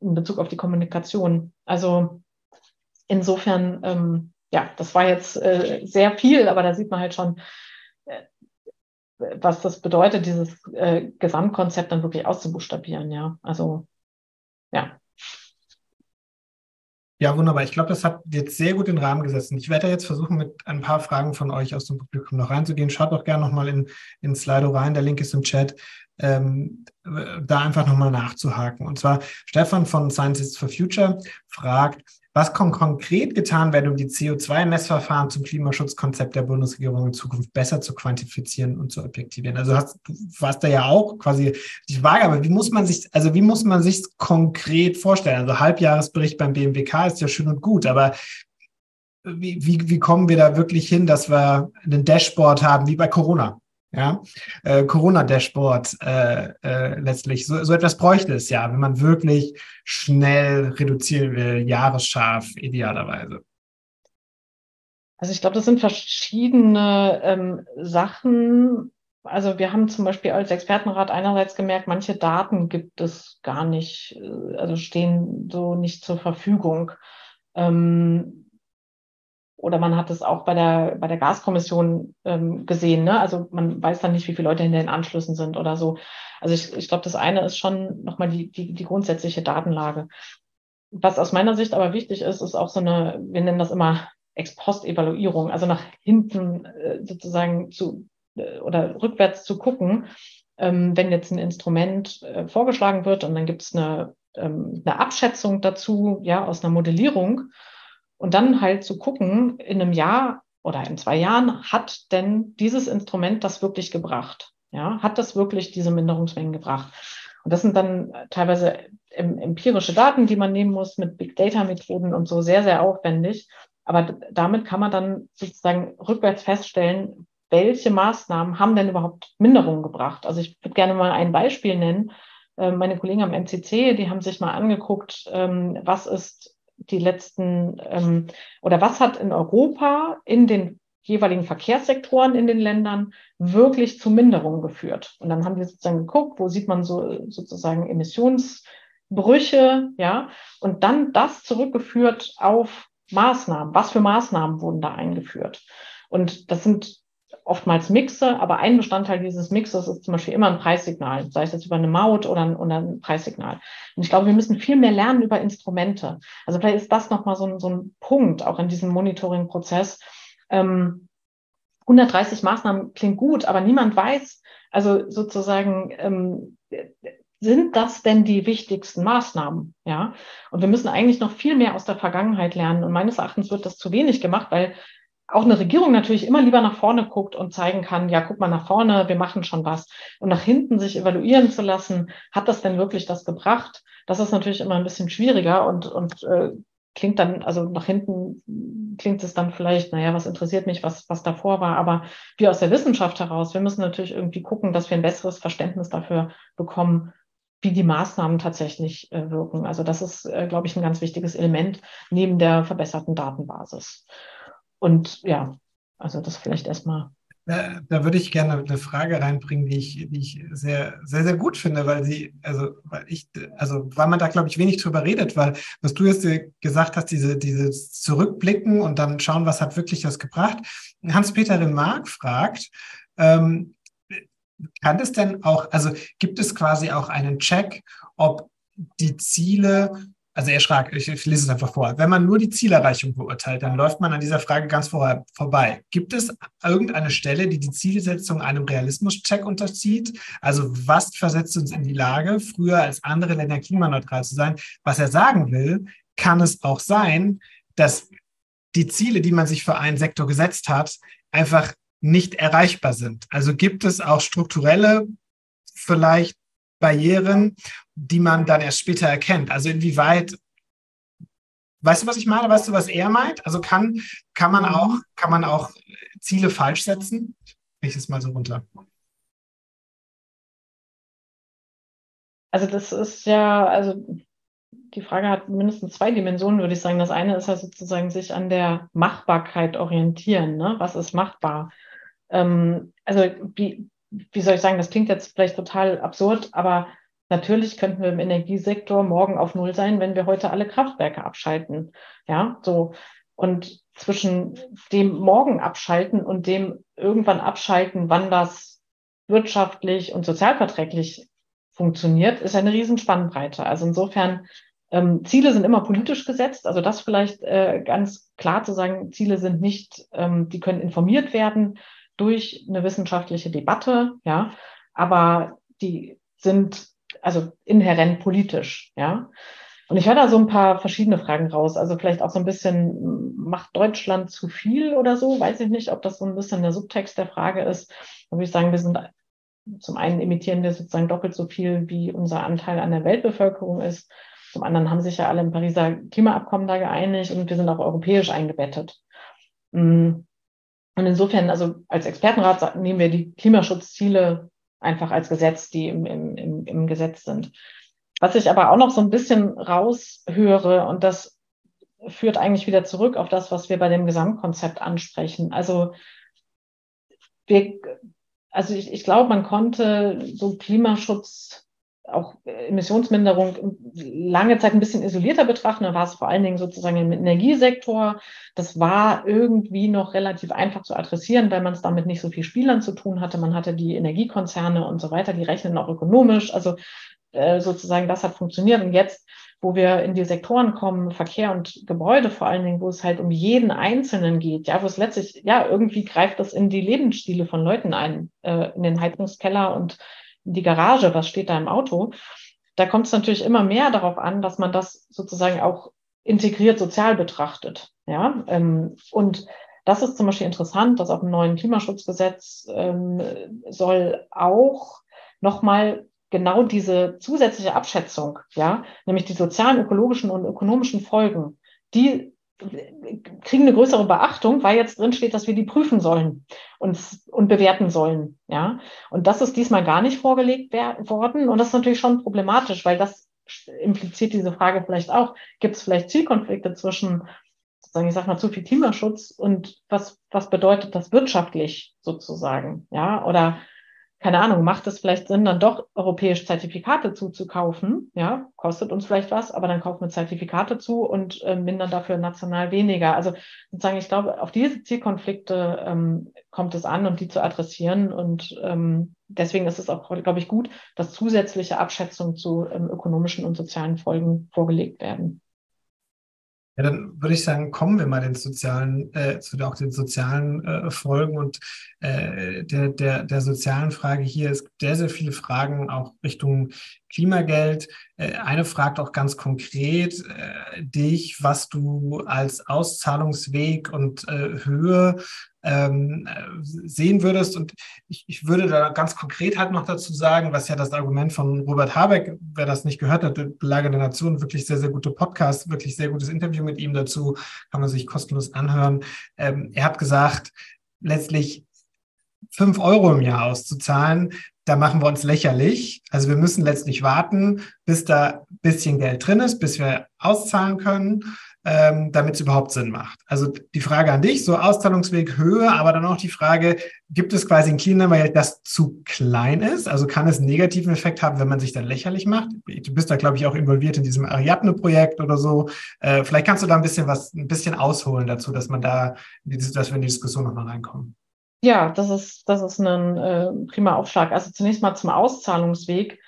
in Bezug auf die Kommunikation. Also insofern, ähm, ja, das war jetzt äh, sehr viel, aber da sieht man halt schon, äh, was das bedeutet, dieses äh, Gesamtkonzept dann wirklich auszubuchstabieren, ja. Also, ja. Ja, wunderbar. Ich glaube, das hat jetzt sehr gut den Rahmen gesetzt. Ich werde jetzt versuchen, mit ein paar Fragen von euch aus dem Publikum noch reinzugehen. Schaut doch gerne nochmal in, in Slido rein. Der Link ist im Chat ähm, da einfach nochmal nachzuhaken. Und zwar Stefan von Scientists for Future fragt, was kann konkret getan werden, um die CO2-Messverfahren zum Klimaschutzkonzept der Bundesregierung in Zukunft besser zu quantifizieren und zu objektivieren? Also hast, du warst da ja auch quasi die Frage, aber wie muss man sich, also wie muss man sich konkret vorstellen? Also Halbjahresbericht beim BMWK ist ja schön und gut, aber wie, wie, wie kommen wir da wirklich hin, dass wir ein Dashboard haben, wie bei Corona? Ja, äh, Corona-Dashboard äh, äh, letztlich. So, so etwas bräuchte es ja, wenn man wirklich schnell reduzieren will, jahresscharf idealerweise. Also ich glaube, das sind verschiedene ähm, Sachen. Also wir haben zum Beispiel als Expertenrat einerseits gemerkt, manche Daten gibt es gar nicht, äh, also stehen so nicht zur Verfügung. Ähm, oder man hat es auch bei der, bei der Gaskommission ähm, gesehen. Ne? Also man weiß dann nicht, wie viele Leute in den Anschlüssen sind oder so. Also ich, ich glaube, das eine ist schon nochmal die, die, die grundsätzliche Datenlage. Was aus meiner Sicht aber wichtig ist, ist auch so eine, wir nennen das immer Ex-Post-Evaluierung, also nach hinten äh, sozusagen zu äh, oder rückwärts zu gucken, ähm, wenn jetzt ein Instrument äh, vorgeschlagen wird und dann gibt es eine, ähm, eine Abschätzung dazu, ja, aus einer Modellierung und dann halt zu gucken, in einem Jahr oder in zwei Jahren, hat denn dieses Instrument das wirklich gebracht? Ja, hat das wirklich diese Minderungsmengen gebracht? Und das sind dann teilweise empirische Daten, die man nehmen muss mit Big Data Methoden und so sehr, sehr aufwendig. Aber damit kann man dann sozusagen rückwärts feststellen, welche Maßnahmen haben denn überhaupt Minderungen gebracht? Also ich würde gerne mal ein Beispiel nennen. Ähm, meine Kollegen am MCC, die haben sich mal angeguckt, ähm, was ist die letzten ähm, oder was hat in Europa in den jeweiligen Verkehrssektoren in den Ländern wirklich zu Minderungen geführt. Und dann haben wir sozusagen geguckt, wo sieht man so sozusagen Emissionsbrüche, ja, und dann das zurückgeführt auf Maßnahmen. Was für Maßnahmen wurden da eingeführt? Und das sind oftmals Mixe, aber ein Bestandteil dieses Mixes ist zum Beispiel immer ein Preissignal, sei es jetzt über eine Maut oder ein, oder ein Preissignal. Und ich glaube, wir müssen viel mehr lernen über Instrumente. Also vielleicht ist das nochmal so ein, so ein Punkt auch in diesem Monitoring-Prozess. Ähm, 130 Maßnahmen klingt gut, aber niemand weiß, also sozusagen, ähm, sind das denn die wichtigsten Maßnahmen? Ja, und wir müssen eigentlich noch viel mehr aus der Vergangenheit lernen. Und meines Erachtens wird das zu wenig gemacht, weil auch eine Regierung natürlich immer lieber nach vorne guckt und zeigen kann, ja, guck mal nach vorne, wir machen schon was. Und nach hinten sich evaluieren zu lassen, hat das denn wirklich das gebracht? Das ist natürlich immer ein bisschen schwieriger und, und äh, klingt dann, also nach hinten klingt es dann vielleicht, naja, was interessiert mich, was, was davor war, aber wir aus der Wissenschaft heraus, wir müssen natürlich irgendwie gucken, dass wir ein besseres Verständnis dafür bekommen, wie die Maßnahmen tatsächlich äh, wirken. Also das ist, äh, glaube ich, ein ganz wichtiges Element neben der verbesserten Datenbasis. Und ja, also das vielleicht erstmal. Da, da, würde ich gerne eine Frage reinbringen, die ich, die ich sehr, sehr, sehr gut finde, weil sie, also, weil ich, also, weil man da, glaube ich, wenig drüber redet, weil, was du jetzt gesagt hast, diese, diese Zurückblicken und dann schauen, was hat wirklich das gebracht. Hans-Peter Remark fragt, ähm, kann es denn auch, also gibt es quasi auch einen Check, ob die Ziele also er schreibt, ich, ich, lese es einfach vor. Wenn man nur die Zielerreichung beurteilt, dann läuft man an dieser Frage ganz vor, vorbei. Gibt es irgendeine Stelle, die die Zielsetzung einem Realismus-Check unterzieht? Also was versetzt uns in die Lage, früher als andere Länder klimaneutral zu sein? Was er sagen will, kann es auch sein, dass die Ziele, die man sich für einen Sektor gesetzt hat, einfach nicht erreichbar sind. Also gibt es auch strukturelle vielleicht Barrieren, die man dann erst später erkennt. Also inwieweit, weißt du, was ich meine? Weißt du, was er meint? Also kann, kann man auch, kann man auch Ziele falsch setzen? Ich es mal so runter. Also das ist ja, also die Frage hat mindestens zwei Dimensionen, würde ich sagen. Das eine ist ja sozusagen sich an der Machbarkeit orientieren. Ne? Was ist machbar? Ähm, also wie, wie soll ich sagen, das klingt jetzt vielleicht total absurd, aber natürlich könnten wir im Energiesektor morgen auf Null sein, wenn wir heute alle Kraftwerke abschalten. Ja, so. Und zwischen dem morgen abschalten und dem irgendwann abschalten, wann das wirtschaftlich und sozialverträglich funktioniert, ist eine Riesenspannbreite. Also insofern, ähm, Ziele sind immer politisch gesetzt. Also das vielleicht äh, ganz klar zu sagen, Ziele sind nicht, ähm, die können informiert werden durch eine wissenschaftliche Debatte, ja, aber die sind also inhärent politisch, ja. Und ich höre da so ein paar verschiedene Fragen raus. Also vielleicht auch so ein bisschen, macht Deutschland zu viel oder so? Weiß ich nicht, ob das so ein bisschen der Subtext der Frage ist. Da würde ich sagen, wir sind zum einen emittieren wir sozusagen doppelt so viel, wie unser Anteil an der Weltbevölkerung ist. Zum anderen haben sich ja alle im Pariser Klimaabkommen da geeinigt und wir sind auch europäisch eingebettet. Mm. Und insofern, also als Expertenrat nehmen wir die Klimaschutzziele einfach als Gesetz, die im, im, im Gesetz sind. Was ich aber auch noch so ein bisschen raushöre, und das führt eigentlich wieder zurück auf das, was wir bei dem Gesamtkonzept ansprechen. Also wir, also ich, ich glaube, man konnte so Klimaschutz auch Emissionsminderung lange Zeit ein bisschen isolierter betrachten. Da war es vor allen Dingen sozusagen im Energiesektor. Das war irgendwie noch relativ einfach zu adressieren, weil man es damit nicht so viel Spielern zu tun hatte. Man hatte die Energiekonzerne und so weiter, die rechnen auch ökonomisch. Also äh, sozusagen das hat funktioniert. Und jetzt, wo wir in die Sektoren kommen, Verkehr und Gebäude vor allen Dingen, wo es halt um jeden Einzelnen geht, ja, wo es letztlich, ja, irgendwie greift das in die Lebensstile von Leuten ein, äh, in den Heizungskeller und die Garage, was steht da im Auto, da kommt es natürlich immer mehr darauf an, dass man das sozusagen auch integriert sozial betrachtet. Ja, ähm, und das ist zum Beispiel interessant, dass auf dem neuen Klimaschutzgesetz ähm, soll auch nochmal genau diese zusätzliche Abschätzung, ja, nämlich die sozialen, ökologischen und ökonomischen Folgen, die kriegen eine größere Beachtung, weil jetzt drin steht, dass wir die prüfen sollen und, und bewerten sollen. Ja, und das ist diesmal gar nicht vorgelegt worden. Und das ist natürlich schon problematisch, weil das impliziert diese Frage vielleicht auch, gibt es vielleicht Zielkonflikte zwischen, sozusagen, ich sag mal, zu viel Klimaschutz und was, was bedeutet das wirtschaftlich sozusagen? Ja, oder keine Ahnung, macht es vielleicht Sinn, dann doch europäisch Zertifikate zuzukaufen? Ja, kostet uns vielleicht was, aber dann kaufen wir Zertifikate zu und äh, mindern dafür national weniger. Also sozusagen, ich glaube, auf diese Zielkonflikte ähm, kommt es an und die zu adressieren. Und ähm, deswegen ist es auch, glaube ich, gut, dass zusätzliche Abschätzungen zu ähm, ökonomischen und sozialen Folgen vorgelegt werden. Ja, dann würde ich sagen, kommen wir mal den sozialen, äh, zu auch den sozialen äh, Folgen und äh, der, der, der sozialen Frage hier. Es sehr, sehr viele Fragen auch Richtung Klimageld. Äh, eine fragt auch ganz konkret äh, dich, was du als Auszahlungsweg und äh, Höhe ähm, sehen würdest. Und ich, ich würde da ganz konkret halt noch dazu sagen, was ja das Argument von Robert Habeck, wer das nicht gehört hat, Lage der Nation, wirklich sehr, sehr gute Podcast, wirklich sehr gutes Interview mit ihm dazu, kann man sich kostenlos anhören. Ähm, er hat gesagt, letztlich fünf Euro im Jahr auszuzahlen, da machen wir uns lächerlich. Also wir müssen letztlich warten, bis da ein bisschen Geld drin ist, bis wir auszahlen können, ähm, damit es überhaupt Sinn macht. Also die Frage an dich, so Auszahlungsweg Höhe, aber dann auch die Frage, gibt es quasi ein Clean-Geld, das zu klein ist? Also kann es einen negativen Effekt haben, wenn man sich dann lächerlich macht? Du bist da, glaube ich, auch involviert in diesem Ariadne-Projekt oder so. Äh, vielleicht kannst du da ein bisschen was, ein bisschen ausholen dazu, dass man da, dass wir in die Diskussion nochmal reinkommen. Ja, das ist, das ist ein äh, prima Aufschlag. Also zunächst mal zum Auszahlungsweg.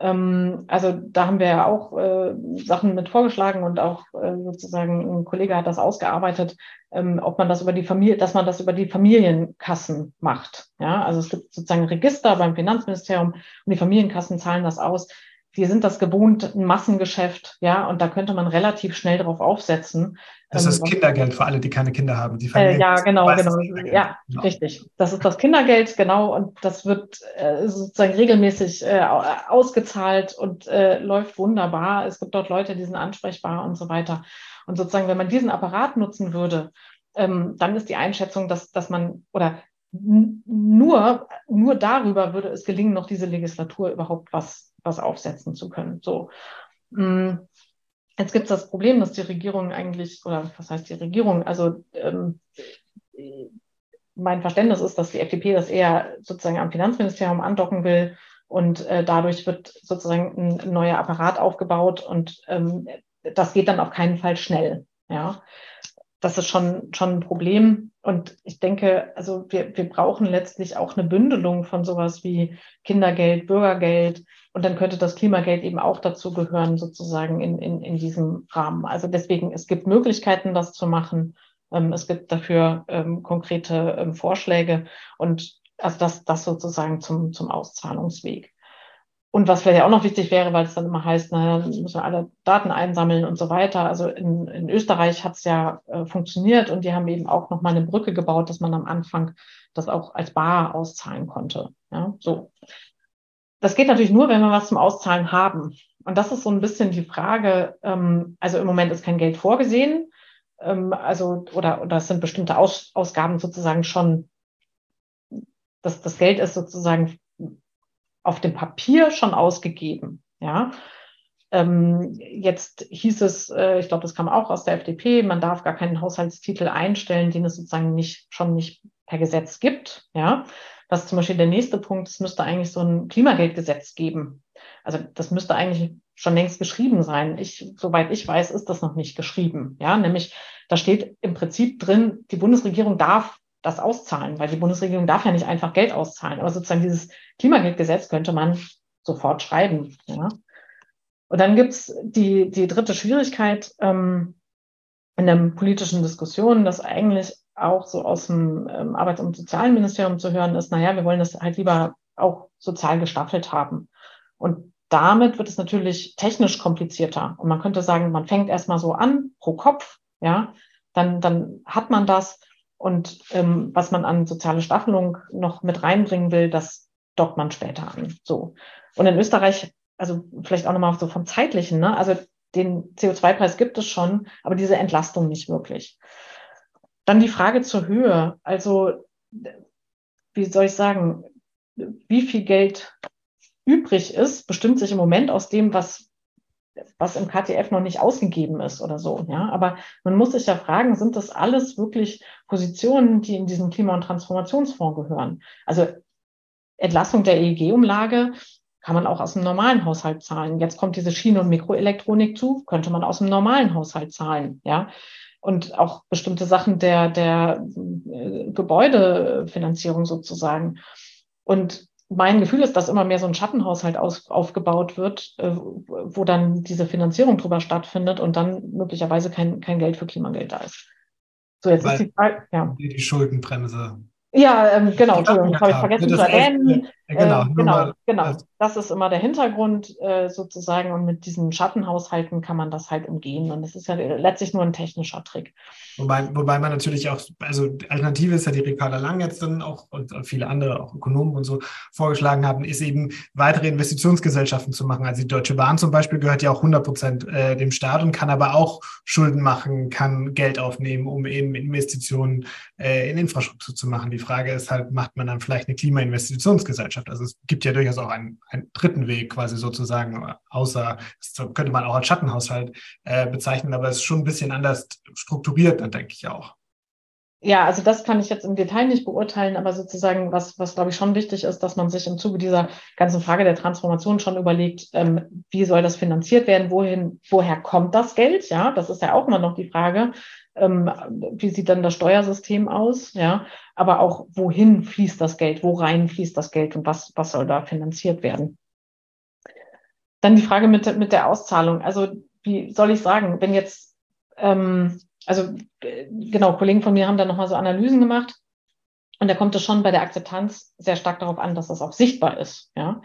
Ähm, also da haben wir ja auch äh, Sachen mit vorgeschlagen und auch äh, sozusagen ein Kollege hat das ausgearbeitet, ähm, ob man das über die Familie, dass man das über die Familienkassen macht. Ja, also es gibt sozusagen Register beim Finanzministerium und die Familienkassen zahlen das aus wir sind das gewohnt, ein Massengeschäft, ja, und da könnte man relativ schnell drauf aufsetzen. Das ist ähm, Kindergeld für alle, die keine Kinder haben. Die äh, ja, genau, genau. Ja, genau. richtig. Das ist das Kindergeld, genau, und das wird äh, sozusagen regelmäßig äh, ausgezahlt und äh, läuft wunderbar. Es gibt dort Leute, die sind ansprechbar und so weiter. Und sozusagen, wenn man diesen Apparat nutzen würde, ähm, dann ist die Einschätzung, dass, dass man oder nur, nur darüber würde es gelingen, noch diese Legislatur überhaupt was was aufsetzen zu können. So. Mm, jetzt gibt es das Problem, dass die Regierung eigentlich, oder was heißt die Regierung, also ähm, mein Verständnis ist, dass die FDP das eher sozusagen am Finanzministerium andocken will und äh, dadurch wird sozusagen ein neuer Apparat aufgebaut und ähm, das geht dann auf keinen Fall schnell. Ja, das ist schon, schon ein Problem. Und ich denke, also wir, wir brauchen letztlich auch eine Bündelung von sowas wie Kindergeld, Bürgergeld. Und dann könnte das Klimageld eben auch dazu gehören, sozusagen in, in, in diesem Rahmen. Also deswegen, es gibt Möglichkeiten, das zu machen. Ähm, es gibt dafür ähm, konkrete ähm, Vorschläge und also das, das sozusagen zum, zum Auszahlungsweg. Und was vielleicht auch noch wichtig wäre, weil es dann immer heißt, naja, müssen wir alle Daten einsammeln und so weiter. Also in, in Österreich hat es ja äh, funktioniert und die haben eben auch nochmal eine Brücke gebaut, dass man am Anfang das auch als Bar auszahlen konnte. Ja, so. Das geht natürlich nur, wenn wir was zum Auszahlen haben. Und das ist so ein bisschen die Frage, ähm, also im Moment ist kein Geld vorgesehen, ähm, also oder, oder es sind bestimmte Aus, Ausgaben sozusagen schon, das, das Geld ist sozusagen auf dem Papier schon ausgegeben. Ja. Ähm, jetzt hieß es, äh, ich glaube, das kam auch aus der FDP, man darf gar keinen Haushaltstitel einstellen, den es sozusagen nicht, schon nicht per Gesetz gibt. Ja. Das ist zum Beispiel der nächste Punkt, es müsste eigentlich so ein Klimageldgesetz geben. Also das müsste eigentlich schon längst geschrieben sein. Ich, soweit ich weiß, ist das noch nicht geschrieben. Ja, nämlich da steht im Prinzip drin, die Bundesregierung darf das auszahlen, weil die Bundesregierung darf ja nicht einfach Geld auszahlen. Aber sozusagen dieses Klimageldgesetz könnte man sofort schreiben. Ja. Und dann gibt's die, die dritte Schwierigkeit ähm, in der politischen Diskussion, dass eigentlich auch so aus dem ähm, Arbeits- und Sozialministerium zu hören ist, naja, wir wollen das halt lieber auch sozial gestaffelt haben. Und damit wird es natürlich technisch komplizierter. Und man könnte sagen, man fängt erstmal so an pro Kopf, ja, dann, dann hat man das und ähm, was man an soziale Staffelung noch mit reinbringen will, das dockt man später an. So. Und in Österreich, also vielleicht auch nochmal so vom zeitlichen, ne? also den CO2-Preis gibt es schon, aber diese Entlastung nicht wirklich. Dann die Frage zur Höhe. Also, wie soll ich sagen, wie viel Geld übrig ist, bestimmt sich im Moment aus dem, was was im KTF noch nicht ausgegeben ist oder so. Ja, aber man muss sich ja fragen, sind das alles wirklich Positionen, die in diesen Klima- und Transformationsfonds gehören? Also Entlassung der EEG-Umlage kann man auch aus dem normalen Haushalt zahlen. Jetzt kommt diese Schiene- und Mikroelektronik zu, könnte man aus dem normalen Haushalt zahlen. Ja, und auch bestimmte Sachen der, der äh, Gebäudefinanzierung sozusagen. Und mein Gefühl ist, dass immer mehr so ein Schattenhaushalt aus, aufgebaut wird, äh, wo dann diese Finanzierung drüber stattfindet und dann möglicherweise kein, kein Geld für Klimageld da ist. So, jetzt Weil ist die Frage, ja. Die Schuldenbremse. Ja, ähm, genau, Entschuldigung, habe ich vergessen zu erwähnen. Genau, äh, genau, genau. Das ist immer der Hintergrund äh, sozusagen. Und mit diesen Schattenhaushalten kann man das halt umgehen. Und es ist ja letztlich nur ein technischer Trick. Wobei, wobei man natürlich auch, also Alternative ist ja die Ricarda Lang jetzt dann auch und viele andere, auch Ökonomen und so, vorgeschlagen haben, ist eben weitere Investitionsgesellschaften zu machen. Also die Deutsche Bahn zum Beispiel gehört ja auch 100 Prozent äh, dem Staat und kann aber auch Schulden machen, kann Geld aufnehmen, um eben Investitionen äh, in Infrastruktur zu machen. Die Frage ist halt, macht man dann vielleicht eine Klimainvestitionsgesellschaft? Also es gibt ja durchaus auch einen, einen dritten Weg quasi sozusagen, außer, das könnte man auch als Schattenhaushalt äh, bezeichnen, aber es ist schon ein bisschen anders strukturiert dann denke ich auch. Ja, also das kann ich jetzt im Detail nicht beurteilen, aber sozusagen, was, was glaube ich schon wichtig ist, dass man sich im Zuge dieser ganzen Frage der Transformation schon überlegt, ähm, wie soll das finanziert werden, wohin, woher kommt das Geld? Ja, das ist ja auch immer noch die Frage. Ähm, wie sieht dann das Steuersystem aus? Ja, aber auch wohin fließt das Geld, wo rein fließt das Geld und was, was soll da finanziert werden? Dann die Frage mit, mit der Auszahlung. Also, wie soll ich sagen, wenn jetzt ähm, also äh, genau, Kollegen von mir haben da nochmal so Analysen gemacht. Und da kommt es schon bei der Akzeptanz sehr stark darauf an, dass das auch sichtbar ist. Ja.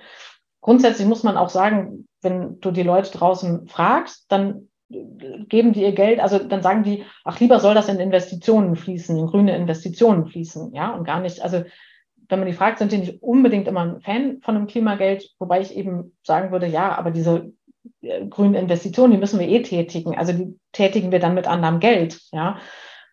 Grundsätzlich muss man auch sagen, wenn du die Leute draußen fragst, dann geben die ihr Geld, also dann sagen die, ach lieber soll das in Investitionen fließen, in grüne Investitionen fließen, ja, und gar nicht, also wenn man die fragt, sind die nicht unbedingt immer ein Fan von einem Klimageld, wobei ich eben sagen würde, ja, aber diese äh, grünen Investitionen, die müssen wir eh tätigen. Also die tätigen wir dann mit anderem Geld, ja.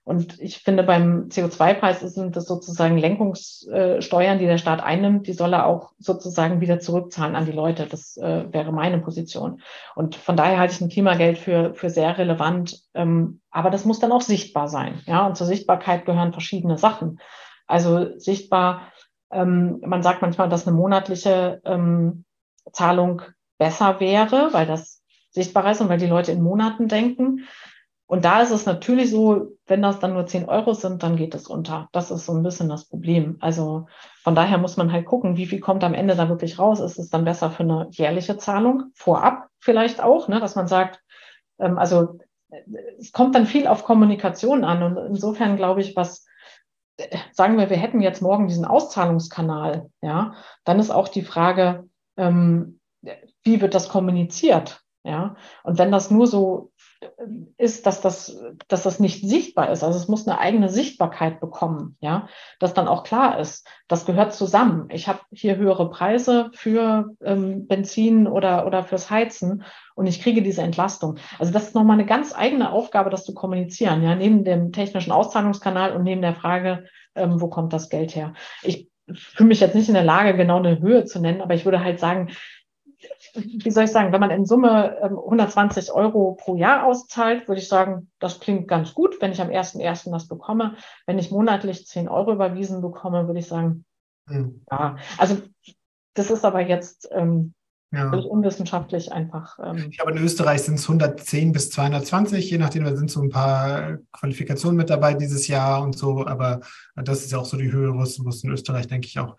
Und ich finde, beim CO2-Preis sind das sozusagen Lenkungssteuern, die der Staat einnimmt, die soll er auch sozusagen wieder zurückzahlen an die Leute. Das äh, wäre meine Position. Und von daher halte ich ein Klimageld für, für sehr relevant. Ähm, aber das muss dann auch sichtbar sein. Ja, und zur Sichtbarkeit gehören verschiedene Sachen. Also sichtbar, ähm, man sagt manchmal, dass eine monatliche ähm, Zahlung besser wäre, weil das sichtbarer ist und weil die Leute in Monaten denken. Und da ist es natürlich so, wenn das dann nur 10 Euro sind, dann geht es unter. Das ist so ein bisschen das Problem. Also von daher muss man halt gucken, wie viel kommt am Ende da wirklich raus. Ist es dann besser für eine jährliche Zahlung? Vorab vielleicht auch, ne, dass man sagt, ähm, also es kommt dann viel auf Kommunikation an. Und insofern glaube ich, was sagen wir, wir hätten jetzt morgen diesen Auszahlungskanal, ja, dann ist auch die Frage, ähm, wie wird das kommuniziert? Ja, und wenn das nur so ist, dass das, dass das nicht sichtbar ist, also es muss eine eigene Sichtbarkeit bekommen, ja, dass dann auch klar ist, das gehört zusammen. Ich habe hier höhere Preise für ähm, Benzin oder, oder fürs Heizen und ich kriege diese Entlastung. Also das ist nochmal eine ganz eigene Aufgabe, das zu kommunizieren, ja, neben dem technischen Auszahlungskanal und neben der Frage, ähm, wo kommt das Geld her? Ich fühle mich jetzt nicht in der Lage, genau eine Höhe zu nennen, aber ich würde halt sagen, wie soll ich sagen, wenn man in Summe 120 ähm, Euro pro Jahr auszahlt, würde ich sagen, das klingt ganz gut, wenn ich am 1.1. das bekomme. Wenn ich monatlich 10 Euro überwiesen bekomme, würde ich sagen, mhm. ja. Also das ist aber jetzt ähm, ja. unwissenschaftlich einfach. Ähm, ich glaube, in Österreich sind es 110 bis 220, je nachdem, da sind so ein paar Qualifikationen mit dabei dieses Jahr und so, aber das ist ja auch so die Höhe, wo es in Österreich, denke ich, auch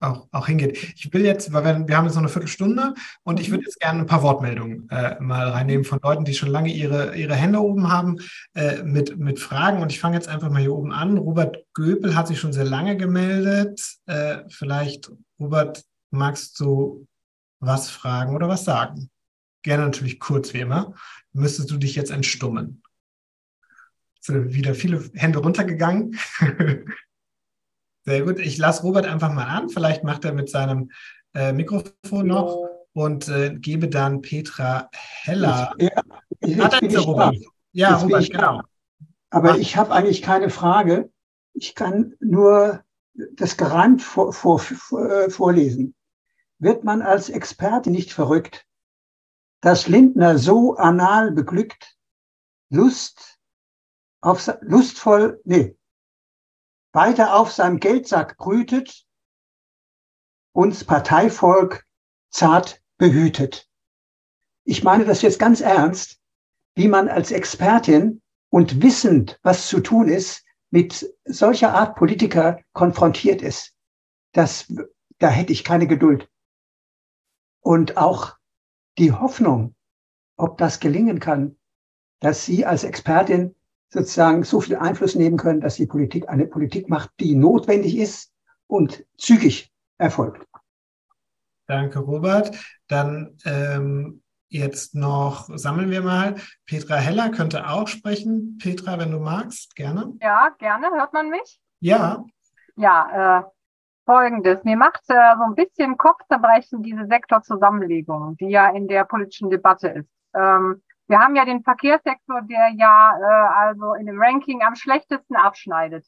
auch, auch hingeht. Ich will jetzt, weil wir, wir haben jetzt noch eine Viertelstunde und ich würde jetzt gerne ein paar Wortmeldungen äh, mal reinnehmen von Leuten, die schon lange ihre, ihre Hände oben haben äh, mit, mit Fragen. Und ich fange jetzt einfach mal hier oben an. Robert Göpel hat sich schon sehr lange gemeldet. Äh, vielleicht, Robert, magst du was fragen oder was sagen? Gerne natürlich kurz wie immer. Müsstest du dich jetzt entstummen? Sind wieder viele Hände runtergegangen. Sehr gut. Ich lasse Robert einfach mal an. Vielleicht macht er mit seinem äh, Mikrofon noch und äh, gebe dann Petra Heller. Ich, ja, ich, ah, ich Robert. Ja, jetzt Robert, genau. Aber Ach. ich habe eigentlich keine Frage. Ich kann nur das gereimt vor, vor, vor, äh, vorlesen. Wird man als Experte nicht verrückt, dass Lindner so anal beglückt, Lust auf lustvoll, nee, weiter auf seinem Geldsack brütet, uns Parteivolk zart behütet. Ich meine das jetzt ganz ernst, wie man als Expertin und wissend, was zu tun ist, mit solcher Art Politiker konfrontiert ist. Das, da hätte ich keine Geduld. Und auch die Hoffnung, ob das gelingen kann, dass Sie als Expertin sozusagen so viel Einfluss nehmen können, dass die Politik eine Politik macht, die notwendig ist und zügig erfolgt. Danke, Robert. Dann ähm, jetzt noch sammeln wir mal. Petra Heller könnte auch sprechen. Petra, wenn du magst, gerne. Ja, gerne. Hört man mich? Ja. Ja, äh, folgendes. Mir macht äh, so ein bisschen Kopfzerbrechen diese Sektorzusammenlegung, die ja in der politischen Debatte ist. Ähm, wir haben ja den Verkehrssektor, der ja äh, also in dem Ranking am schlechtesten abschneidet.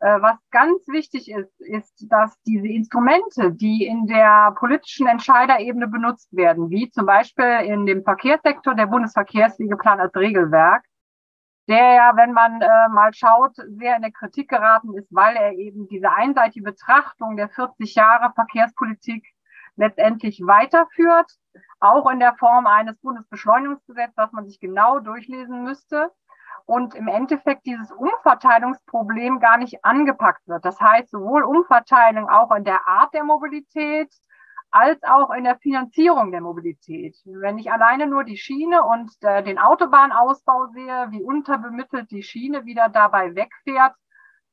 Äh, was ganz wichtig ist, ist, dass diese Instrumente, die in der politischen Entscheiderebene benutzt werden, wie zum Beispiel in dem Verkehrssektor der Bundesverkehrswegeplan als Regelwerk, der ja, wenn man äh, mal schaut, sehr in der Kritik geraten ist, weil er eben diese einseitige Betrachtung der 40 Jahre Verkehrspolitik letztendlich weiterführt, auch in der Form eines Bundesbeschleunigungsgesetzes, was man sich genau durchlesen müsste und im Endeffekt dieses Umverteilungsproblem gar nicht angepackt wird. Das heißt, sowohl Umverteilung auch in der Art der Mobilität als auch in der Finanzierung der Mobilität. Wenn ich alleine nur die Schiene und äh, den Autobahnausbau sehe, wie unterbemittelt die Schiene wieder dabei wegfährt,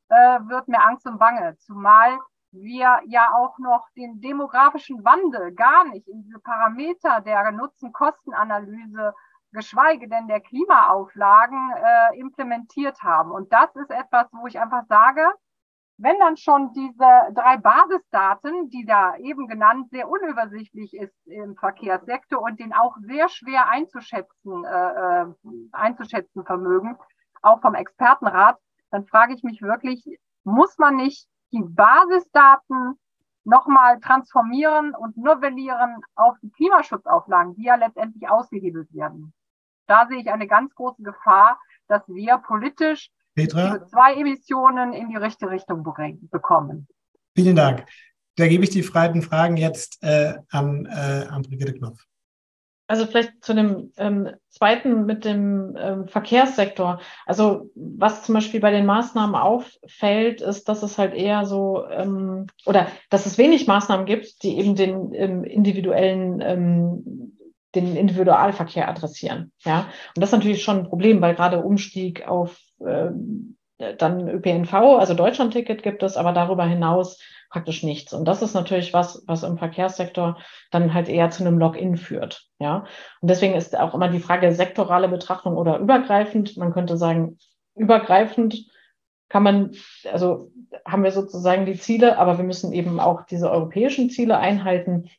äh, wird mir Angst und Bange. Zumal wir ja auch noch den demografischen Wandel gar nicht in diese Parameter der Nutzen-Kosten-Analyse geschweige denn der Klimaauflagen äh, implementiert haben. Und das ist etwas, wo ich einfach sage, wenn dann schon diese drei Basisdaten, die da eben genannt, sehr unübersichtlich ist im Verkehrssektor und den auch sehr schwer einzuschätzen, äh, äh einzuschätzen vermögen, auch vom Expertenrat, dann frage ich mich wirklich, muss man nicht die Basisdaten nochmal transformieren und novellieren auf die Klimaschutzauflagen, die ja letztendlich ausgehebelt werden? Da sehe ich eine ganz große Gefahr, dass wir politisch CO2-Emissionen in die richtige Richtung bekommen. Vielen Dank. Da gebe ich die freien Fragen jetzt äh, an, äh, an Brigitte Knopf. Also vielleicht zu dem ähm, zweiten mit dem ähm, Verkehrssektor. Also was zum Beispiel bei den Maßnahmen auffällt, ist, dass es halt eher so ähm, oder dass es wenig Maßnahmen gibt, die eben den ähm, individuellen ähm, den Individualverkehr adressieren. Ja, und das ist natürlich schon ein Problem, weil gerade Umstieg auf äh, dann ÖPNV, also Deutschlandticket gibt es, aber darüber hinaus praktisch nichts. Und das ist natürlich was, was im Verkehrssektor dann halt eher zu einem Login führt. Ja, und deswegen ist auch immer die Frage sektorale Betrachtung oder übergreifend. Man könnte sagen, übergreifend kann man, also haben wir sozusagen die Ziele, aber wir müssen eben auch diese europäischen Ziele einhalten.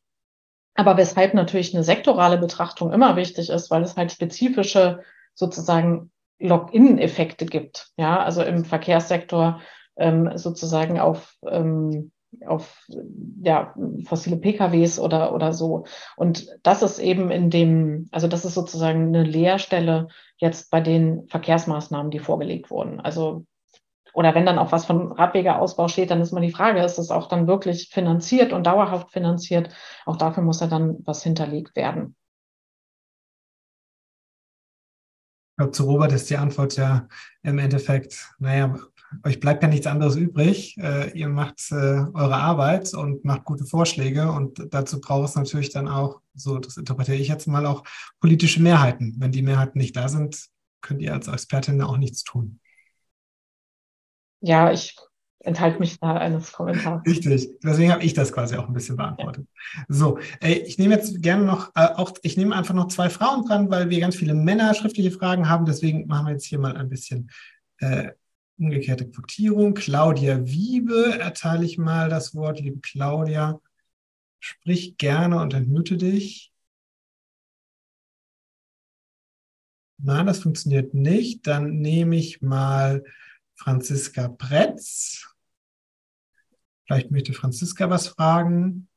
Aber weshalb natürlich eine sektorale Betrachtung immer wichtig ist, weil es halt spezifische sozusagen Login-Effekte gibt. Ja, also im Verkehrssektor ähm, sozusagen auf, ähm, auf ja, fossile PKWs oder, oder so. Und das ist eben in dem, also das ist sozusagen eine Leerstelle jetzt bei den Verkehrsmaßnahmen, die vorgelegt wurden. Also oder wenn dann auch was von Radwegeausbau steht, dann ist mal die Frage, ist es auch dann wirklich finanziert und dauerhaft finanziert? Auch dafür muss ja dann was hinterlegt werden. Ich glaube, zu Robert ist die Antwort ja im Endeffekt, naja, euch bleibt ja nichts anderes übrig. Äh, ihr macht äh, eure Arbeit und macht gute Vorschläge und dazu braucht es natürlich dann auch, so das interpretiere ich jetzt mal, auch politische Mehrheiten. Wenn die Mehrheiten nicht da sind, könnt ihr als Expertin auch nichts tun ja, ich enthalte mich da eines Kommentars. Richtig, deswegen habe ich das quasi auch ein bisschen beantwortet. Ja. So, ich nehme jetzt gerne noch, äh, auch, ich nehme einfach noch zwei Frauen dran, weil wir ganz viele Männer schriftliche Fragen haben. Deswegen machen wir jetzt hier mal ein bisschen äh, umgekehrte Quotierung. Claudia Wiebe erteile ich mal das Wort. Liebe Claudia, sprich gerne und entmute dich. Nein, das funktioniert nicht. Dann nehme ich mal Franziska Pretz. Vielleicht möchte Franziska was fragen.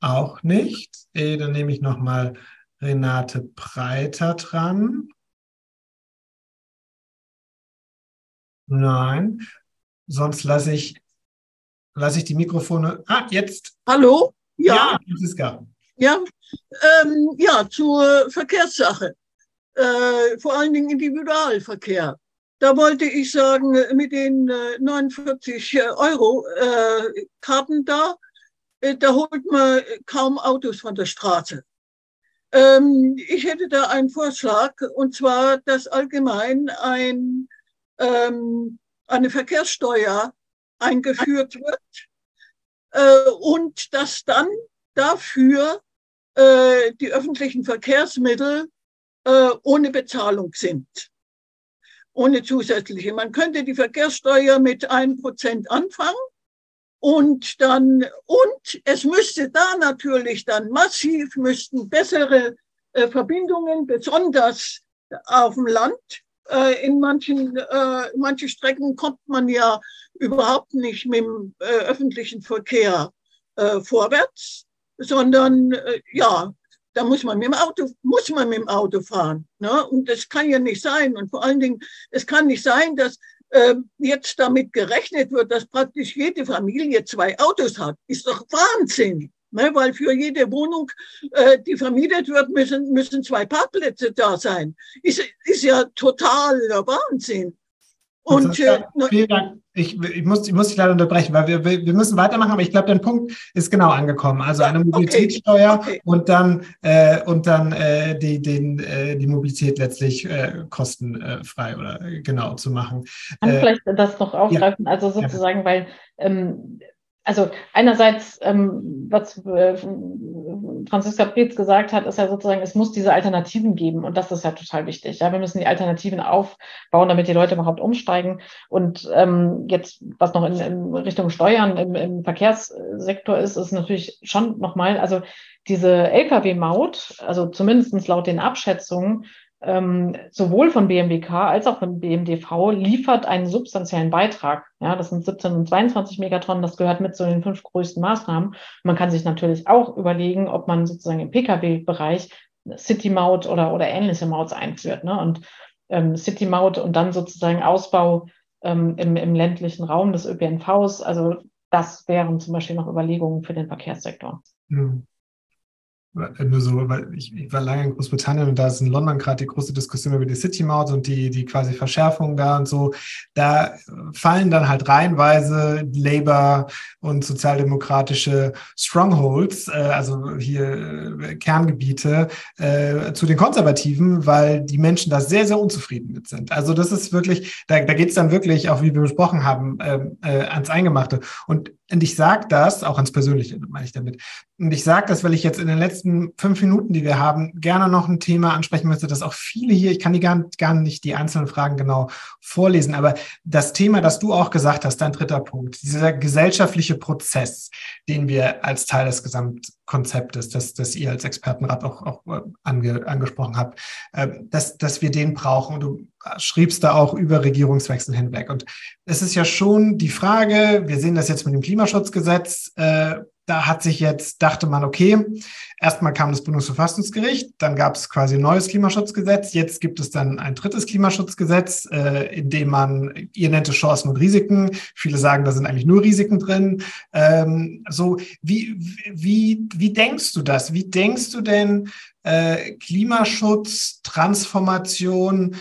Auch nicht. Eh, dann nehme ich nochmal Renate Breiter dran. Nein. Sonst lasse ich, lasse ich die Mikrofone. Ah, jetzt. Hallo? Ja. ja Franziska. Ja, ähm, ja, zur Verkehrssache äh, vor allen Dingen Individualverkehr. Da wollte ich sagen, mit den äh, 49 Euro äh, Karten da, äh, da holt man kaum Autos von der Straße. Ähm, ich hätte da einen Vorschlag, und zwar, dass allgemein ein, ähm, eine Verkehrssteuer eingeführt wird, äh, und dass dann dafür äh, die öffentlichen Verkehrsmittel äh, ohne Bezahlung sind. Ohne zusätzliche. Man könnte die Verkehrssteuer mit ein Prozent anfangen und dann, und es müsste da natürlich dann massiv, müssten bessere äh, Verbindungen, besonders auf dem Land. Äh, in manchen, äh, manche Strecken kommt man ja überhaupt nicht mit dem äh, öffentlichen Verkehr äh, vorwärts, sondern äh, ja, da muss man mit dem Auto, muss man mit dem Auto fahren. Ne? Und das kann ja nicht sein. Und vor allen Dingen, es kann nicht sein, dass äh, jetzt damit gerechnet wird, dass praktisch jede Familie zwei Autos hat. Ist doch Wahnsinn. Ne? Weil für jede Wohnung, äh, die vermietet wird, müssen, müssen zwei Parkplätze da sein. Ist, ist ja totaler Wahnsinn. Und, äh, vielen Dank. Ich, ich, muss, ich muss dich leider unterbrechen, weil wir, wir müssen weitermachen, aber ich glaube, dein Punkt ist genau angekommen. Also eine Mobilitätssteuer okay. Okay. und dann, äh, und dann äh, die, den, äh, die Mobilität letztlich äh, kostenfrei oder äh, genau zu machen. Kann äh, vielleicht das noch aufgreifen, ja. also sozusagen, ja. weil ähm, also einerseits, ähm, was äh, Franziska Preetz gesagt hat, ist ja sozusagen, es muss diese Alternativen geben und das ist ja total wichtig. Ja, wir müssen die Alternativen aufbauen, damit die Leute überhaupt umsteigen. Und ähm, jetzt, was noch in, in Richtung Steuern im, im Verkehrssektor ist, ist natürlich schon nochmal, also diese Lkw-Maut, also zumindestens laut den Abschätzungen, ähm, sowohl von BMWK als auch von BMDV liefert einen substanziellen Beitrag. Ja, das sind 17 und 22 Megatonnen. Das gehört mit zu den fünf größten Maßnahmen. Man kann sich natürlich auch überlegen, ob man sozusagen im Pkw-Bereich City-Maut oder, oder ähnliche Mauts einführt. Ne? Und ähm, City-Maut und dann sozusagen Ausbau ähm, im, im ländlichen Raum des ÖPNVs. Also das wären zum Beispiel noch Überlegungen für den Verkehrssektor. Mhm nur so, weil ich, ich, war lange in Großbritannien und da ist in London gerade die große Diskussion über die City Maut und die, die quasi Verschärfung da und so. Da fallen dann halt reihenweise Labour und sozialdemokratische Strongholds, äh, also hier äh, Kerngebiete, äh, zu den Konservativen, weil die Menschen da sehr, sehr unzufrieden mit sind. Also das ist wirklich, da, da geht es dann wirklich, auch wie wir besprochen haben, ähm, äh, ans Eingemachte. Und und ich sage das, auch ans Persönliche meine ich damit. Und ich sage das, weil ich jetzt in den letzten fünf Minuten, die wir haben, gerne noch ein Thema ansprechen möchte, dass auch viele hier, ich kann die gar, gar nicht die einzelnen Fragen genau vorlesen, aber das Thema, das du auch gesagt hast, dein dritter Punkt, dieser gesellschaftliche Prozess, den wir als Teil des Gesamtkonzeptes, das, das ihr als Expertenrat auch, auch äh, ange, angesprochen habt, äh, dass, dass wir den brauchen. Und du schriebst da auch über Regierungswechsel hinweg. Und es ist ja schon die Frage, wir sehen das jetzt mit dem Klimaschutzgesetz, äh, da hat sich jetzt, dachte man, okay, erstmal kam das Bundesverfassungsgericht, dann gab es quasi ein neues Klimaschutzgesetz, jetzt gibt es dann ein drittes Klimaschutzgesetz, äh, in dem man, ihr nennt es Chancen und Risiken, viele sagen, da sind eigentlich nur Risiken drin. Ähm, so, wie, wie, wie denkst du das? Wie denkst du denn äh, Klimaschutz, Transformation,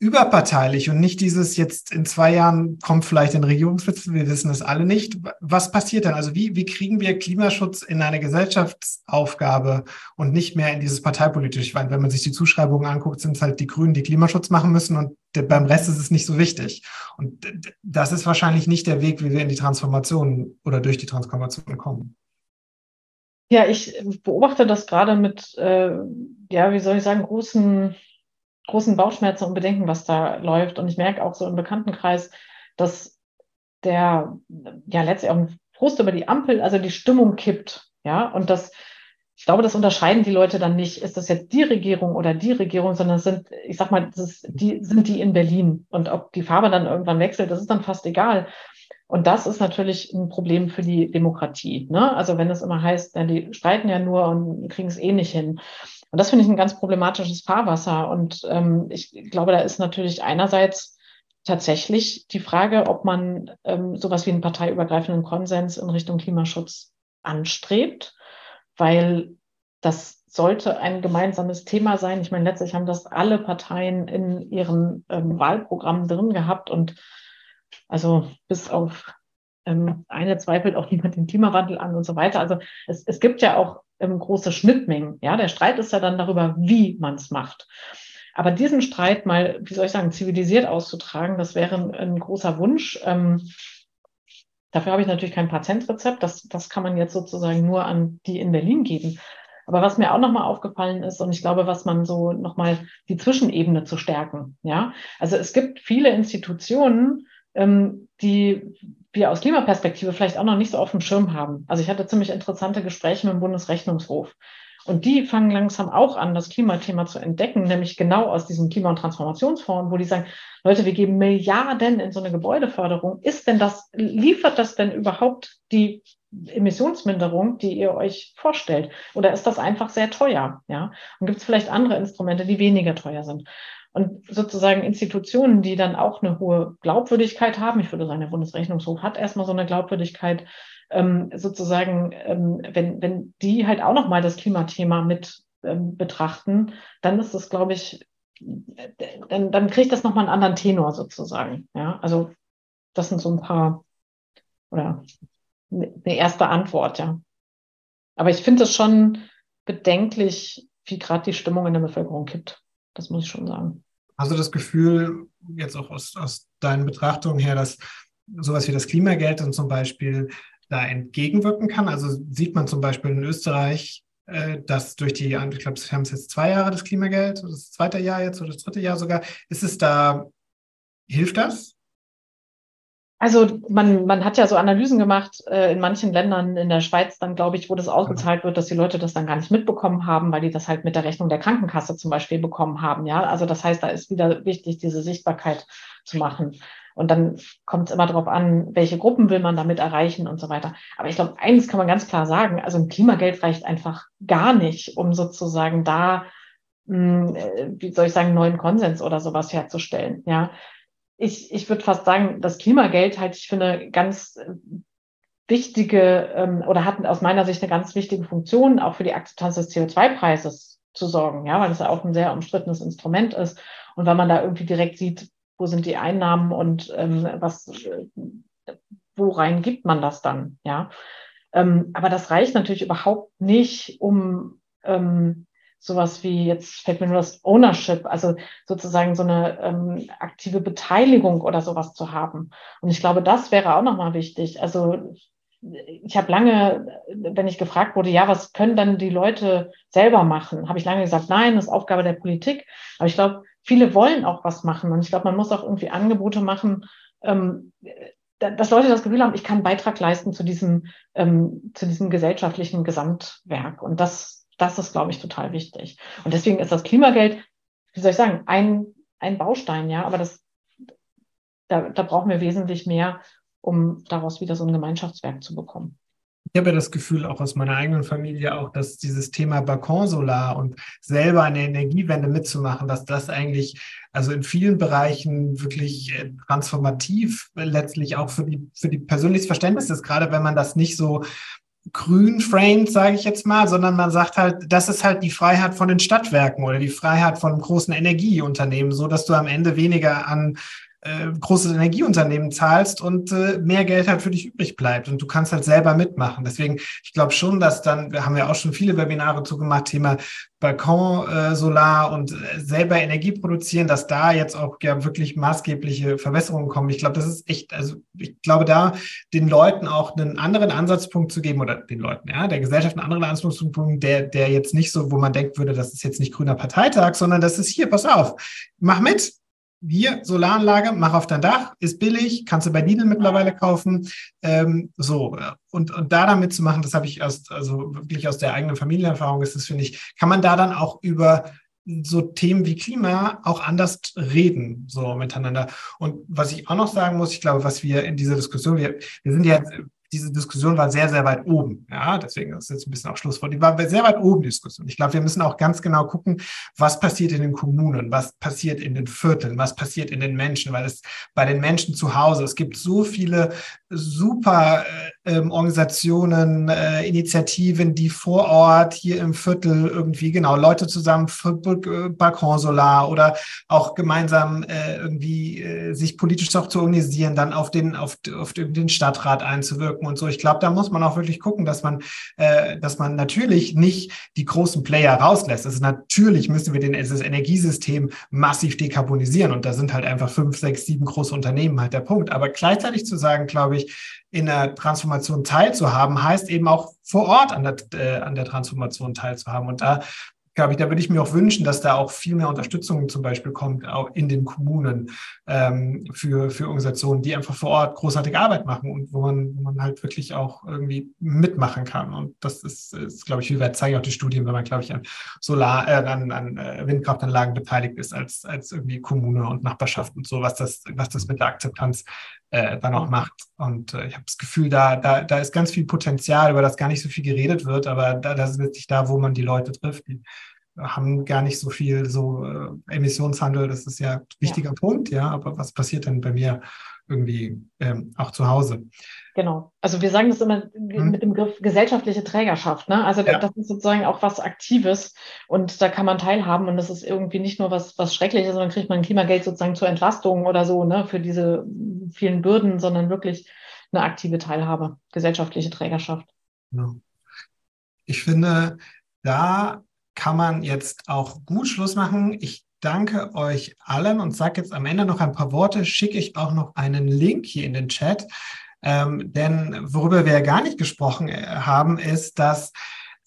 überparteilich und nicht dieses jetzt in zwei Jahren kommt vielleicht ein Regierungswechsel, wir wissen es alle nicht. Was passiert dann? Also wie, wie kriegen wir Klimaschutz in eine Gesellschaftsaufgabe und nicht mehr in dieses parteipolitische? Weil wenn man sich die Zuschreibungen anguckt, sind es halt die Grünen, die Klimaschutz machen müssen und beim Rest ist es nicht so wichtig. Und das ist wahrscheinlich nicht der Weg, wie wir in die Transformation oder durch die Transformation kommen. Ja, ich beobachte das gerade mit, äh, ja, wie soll ich sagen, großen großen Bauchschmerzen und Bedenken, was da läuft. Und ich merke auch so im Bekanntenkreis, dass der ja letztlich auch ein Frust über die Ampel, also die Stimmung kippt. Ja, und das, ich glaube, das unterscheiden die Leute dann nicht. Ist das jetzt die Regierung oder die Regierung, sondern sind, ich sag mal, das ist, die sind die in Berlin. Und ob die Farbe dann irgendwann wechselt, das ist dann fast egal. Und das ist natürlich ein Problem für die Demokratie. Ne? Also wenn es immer heißt, ja, die streiten ja nur und kriegen es eh nicht hin. Und das finde ich ein ganz problematisches Fahrwasser. Und ähm, ich glaube, da ist natürlich einerseits tatsächlich die Frage, ob man ähm, sowas wie einen parteiübergreifenden Konsens in Richtung Klimaschutz anstrebt, weil das sollte ein gemeinsames Thema sein. Ich meine, letztlich haben das alle Parteien in ihren ähm, Wahlprogrammen drin gehabt und also bis auf ähm, eine zweifelt auch niemand den Klimawandel an und so weiter. Also es, es gibt ja auch ähm, große Schnittmengen. Ja, der Streit ist ja dann darüber, wie man es macht. Aber diesen Streit mal, wie soll ich sagen, zivilisiert auszutragen, das wäre ein, ein großer Wunsch. Ähm, Dafür habe ich natürlich kein Patentrezept. Das, das kann man jetzt sozusagen nur an die in Berlin geben. Aber was mir auch nochmal aufgefallen ist, und ich glaube, was man so nochmal die Zwischenebene zu stärken, ja. Also es gibt viele Institutionen, ähm, die wir aus Klimaperspektive vielleicht auch noch nicht so auf dem Schirm haben. Also ich hatte ziemlich interessante Gespräche mit dem Bundesrechnungshof. Und die fangen langsam auch an, das Klimathema zu entdecken, nämlich genau aus diesem Klima- und Transformationsfonds, wo die sagen, Leute, wir geben Milliarden in so eine Gebäudeförderung. Ist denn das, liefert das denn überhaupt die Emissionsminderung, die ihr euch vorstellt? Oder ist das einfach sehr teuer? Ja? Und gibt es vielleicht andere Instrumente, die weniger teuer sind? Und sozusagen Institutionen, die dann auch eine hohe Glaubwürdigkeit haben, ich würde sagen, der Bundesrechnungshof hat erstmal so eine Glaubwürdigkeit, ähm, sozusagen, ähm, wenn, wenn die halt auch nochmal das Klimathema mit ähm, betrachten, dann ist das, glaube ich, dann, dann kriegt das nochmal einen anderen Tenor sozusagen. Ja, also das sind so ein paar oder eine erste Antwort, ja. Aber ich finde es schon bedenklich, wie gerade die Stimmung in der Bevölkerung kippt. Das muss ich schon sagen. Hast du das Gefühl, jetzt auch aus, aus deinen Betrachtungen her, dass sowas wie das Klimageld dann zum Beispiel da entgegenwirken kann? Also sieht man zum Beispiel in Österreich, äh, dass durch die, ich glaube, wir haben es jetzt zwei Jahre das Klimageld, das zweite Jahr jetzt oder das dritte Jahr sogar. Ist es da, hilft das? Also man, man hat ja so Analysen gemacht äh, in manchen Ländern, in der Schweiz dann, glaube ich, wo das ausgezahlt wird, dass die Leute das dann gar nicht mitbekommen haben, weil die das halt mit der Rechnung der Krankenkasse zum Beispiel bekommen haben. Ja, also das heißt, da ist wieder wichtig, diese Sichtbarkeit zu machen. Und dann kommt es immer darauf an, welche Gruppen will man damit erreichen und so weiter. Aber ich glaube, eines kann man ganz klar sagen, also ein Klimageld reicht einfach gar nicht, um sozusagen da, mh, hm, äh, wie soll ich sagen, neuen Konsens oder sowas herzustellen. Ja, ich, ich würde fast sagen, das Klimageld halte ich eine ganz äh, wichtige ähm, oder hat aus meiner Sicht eine ganz wichtige Funktion, auch für die Akzeptanz des CO2-Preises zu sorgen, ja, weil es ja auch ein sehr umstrittenes Instrument ist. Und weil man da irgendwie direkt sieht, wo sind die Einnahmen und ähm, was, äh, worein gibt man das dann, ja. Ähm, aber das reicht natürlich überhaupt nicht, um ähm, sowas wie, jetzt fällt mir nur das Ownership, also sozusagen so eine ähm, aktive Beteiligung oder sowas zu haben. Und ich glaube, das wäre auch nochmal wichtig. Also ich habe lange, wenn ich gefragt wurde, ja, was können dann die Leute selber machen, habe ich lange gesagt, nein, das ist Aufgabe der Politik. Aber ich glaube, viele wollen auch was machen. Und ich glaube, man muss auch irgendwie Angebote machen, ähm, dass Leute das Gefühl haben, ich kann Beitrag leisten zu diesem, ähm, zu diesem gesellschaftlichen Gesamtwerk. Und das, das ist, glaube ich, total wichtig. Und deswegen ist das Klimageld, wie soll ich sagen, ein, ein Baustein, ja, aber das, da, da brauchen wir wesentlich mehr, um daraus wieder so ein Gemeinschaftswerk zu bekommen. Ich habe ja das Gefühl, auch aus meiner eigenen Familie, auch, dass dieses Thema Balkonsolar und selber eine Energiewende mitzumachen, dass das eigentlich also in vielen Bereichen wirklich äh, transformativ letztlich auch für die, für die persönliches Verständnis ist, gerade wenn man das nicht so grün framed, sage ich jetzt mal, sondern man sagt halt, das ist halt die Freiheit von den Stadtwerken oder die Freiheit von großen Energieunternehmen, so dass du am Ende weniger an äh, großes Energieunternehmen zahlst und äh, mehr Geld halt für dich übrig bleibt und du kannst halt selber mitmachen. Deswegen, ich glaube schon, dass dann, wir haben ja auch schon viele Webinare zugemacht, Thema Balkon, äh, Solar und äh, selber Energie produzieren, dass da jetzt auch ja wirklich maßgebliche Verbesserungen kommen. Ich glaube, das ist echt, also ich glaube, da den Leuten auch einen anderen Ansatzpunkt zu geben oder den Leuten, ja, der Gesellschaft einen anderen Ansatzpunkt, der, der jetzt nicht so, wo man denkt würde, das ist jetzt nicht grüner Parteitag, sondern das ist hier, pass auf, mach mit, hier Solaranlage, mach auf dein Dach, ist billig, kannst du bei Lidl mittlerweile kaufen. Ähm, so, und, und da damit zu machen, das habe ich aus, also wirklich aus der eigenen Familienerfahrung, ist das, finde ich, kann man da dann auch über so Themen wie Klima auch anders reden, so miteinander. Und was ich auch noch sagen muss, ich glaube, was wir in dieser Diskussion, wir, wir sind ja diese Diskussion war sehr, sehr weit oben. Ja, deswegen ist jetzt ein bisschen auch Schlusswort. Die war sehr weit oben, die Diskussion. Ich glaube, wir müssen auch ganz genau gucken, was passiert in den Kommunen, was passiert in den Vierteln, was passiert in den Menschen, weil es bei den Menschen zu Hause, es gibt so viele super äh, ähm, Organisationen, äh, Initiativen, die vor Ort hier im Viertel irgendwie genau Leute zusammen für Balkonsolar oder auch gemeinsam äh, irgendwie äh, sich politisch auch zu organisieren, dann auf den auf, auf den Stadtrat einzuwirken wirken und so. Ich glaube, da muss man auch wirklich gucken, dass man, äh, dass man natürlich nicht die großen Player rauslässt. Also natürlich müssen wir den, das Energiesystem massiv dekarbonisieren und da sind halt einfach fünf, sechs, sieben große Unternehmen halt der Punkt. Aber gleichzeitig zu sagen, glaube ich, ich, in der Transformation teilzuhaben, heißt eben auch vor Ort an der, äh, an der Transformation teilzuhaben. Und da glaube ich, da würde ich mir auch wünschen, dass da auch viel mehr Unterstützung zum Beispiel kommt, auch in den Kommunen ähm, für, für Organisationen, die einfach vor Ort großartige Arbeit machen und wo man, wo man halt wirklich auch irgendwie mitmachen kann. Und das ist, ist glaube ich, wie weit zeigen auch die Studien, wenn man, glaube ich, an Solar, äh, an, an äh, Windkraftanlagen beteiligt ist, als, als irgendwie Kommune und Nachbarschaft und so, was das, was das mit der Akzeptanz äh, dann auch macht. Und äh, ich habe das Gefühl, da, da, da ist ganz viel Potenzial, über das gar nicht so viel geredet wird, aber da, das ist wirklich da, wo man die Leute trifft. Die haben gar nicht so viel so äh, Emissionshandel, das ist ja ein wichtiger ja. Punkt, ja, aber was passiert denn bei mir irgendwie ähm, auch zu Hause? Genau. Also wir sagen das immer hm. mit dem Begriff gesellschaftliche Trägerschaft. Ne? Also ja. das ist sozusagen auch was Aktives und da kann man teilhaben und das ist irgendwie nicht nur was, was Schreckliches, sondern kriegt man Klimageld sozusagen zur Entlastung oder so, ne, für diese vielen Bürden, sondern wirklich eine aktive Teilhabe, gesellschaftliche Trägerschaft. Ja. Ich finde, da kann man jetzt auch gut Schluss machen. Ich danke euch allen und sage jetzt am Ende noch ein paar Worte, schicke ich auch noch einen Link hier in den Chat ähm, denn worüber wir ja gar nicht gesprochen äh, haben, ist, dass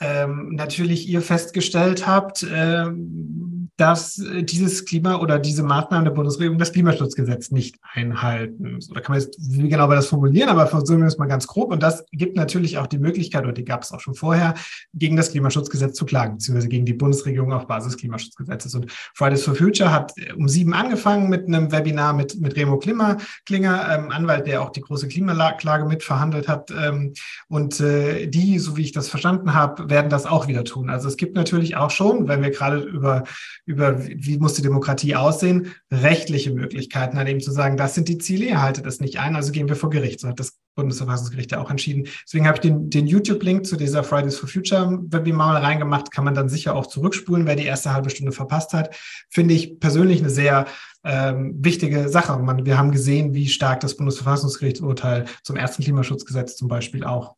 ähm, natürlich ihr festgestellt habt, ähm, dass dieses Klima oder diese Maßnahmen der Bundesregierung das Klimaschutzgesetz nicht einhalten. Da kann man jetzt, wie genau das formulieren, aber versuchen wir es mal ganz grob. Und das gibt natürlich auch die Möglichkeit, oder die gab es auch schon vorher, gegen das Klimaschutzgesetz zu klagen, beziehungsweise gegen die Bundesregierung auf Basis Klimaschutzgesetzes. Und Fridays for Future hat um sieben angefangen mit einem Webinar mit, mit Remo Klinger, Klinger ähm, Anwalt, der auch die große Klimaklage mitverhandelt hat. Ähm, und äh, die, so wie ich das verstanden habe, werden das auch wieder tun. Also es gibt natürlich auch schon, wenn wir gerade über, über wie muss die Demokratie aussehen, rechtliche Möglichkeiten, dann eben zu sagen, das sind die Ziele, ihr haltet das nicht ein, also gehen wir vor Gericht. So hat das Bundesverfassungsgericht ja auch entschieden. Deswegen habe ich den, den YouTube-Link zu dieser Fridays for Future Webinar mal reingemacht, kann man dann sicher auch zurückspulen, wer die erste halbe Stunde verpasst hat. Finde ich persönlich eine sehr ähm, wichtige Sache. Man, wir haben gesehen, wie stark das Bundesverfassungsgerichtsurteil zum ersten Klimaschutzgesetz zum Beispiel auch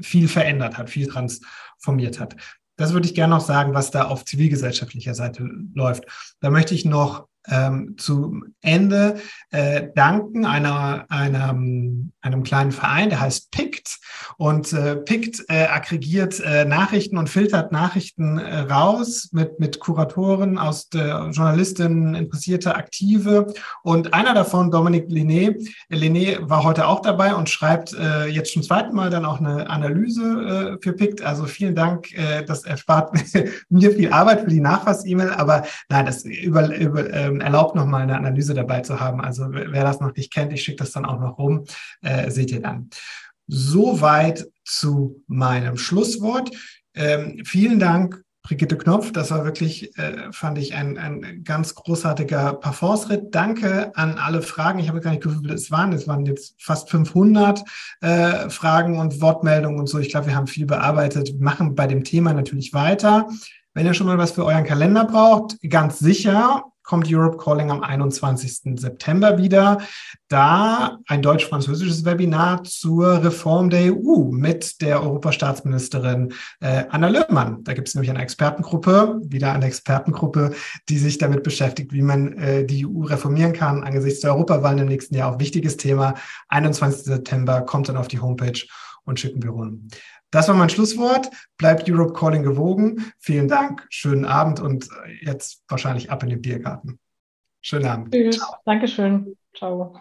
viel verändert hat, viel transformiert hat. Das würde ich gerne noch sagen, was da auf zivilgesellschaftlicher Seite läuft. Da möchte ich noch ähm, zum Ende äh, danken einer, einer, einem kleinen Verein, der heißt PICT. Und äh, PICT äh, aggregiert äh, Nachrichten und filtert Nachrichten äh, raus mit, mit Kuratoren aus der Journalistinnen, Interessierte, Aktive. Und einer davon, Dominique Linné, Linné war heute auch dabei und schreibt äh, jetzt zum zweiten Mal dann auch eine Analyse für PICT. Also vielen Dank, das erspart mir viel Arbeit für die Nachfass-E-Mail, aber nein, das über, über ähm, erlaubt, nochmal eine Analyse dabei zu haben. Also wer das noch nicht kennt, ich schicke das dann auch noch rum, äh, seht ihr dann. Soweit zu meinem Schlusswort. Ähm, vielen Dank, Brigitte Knopf. Das war wirklich, äh, fand ich, ein, ein ganz großartiger Parforce-Ritt. Danke an alle Fragen. Ich habe gar nicht gewusst, wie es waren. Es waren jetzt fast 500 äh, Fragen und Wortmeldungen und so. Ich glaube, wir haben viel bearbeitet, wir machen bei dem Thema natürlich weiter. Wenn ihr schon mal was für euren Kalender braucht, ganz sicher kommt Europe Calling am 21. September wieder. Da ein deutsch-französisches Webinar zur Reform der EU mit der Europastaatsministerin äh, Anna Löhmann. Da gibt es nämlich eine Expertengruppe, wieder eine Expertengruppe, die sich damit beschäftigt, wie man äh, die EU reformieren kann. Angesichts der Europawahlen im nächsten Jahr auch wichtiges Thema. 21. September kommt dann auf die Homepage und schicken wir rum. Das war mein Schlusswort. Bleibt Europe Calling gewogen. Vielen Dank, schönen Abend und jetzt wahrscheinlich ab in den Biergarten. Schönen Abend. Tschüss. Ciao. Dankeschön. Ciao.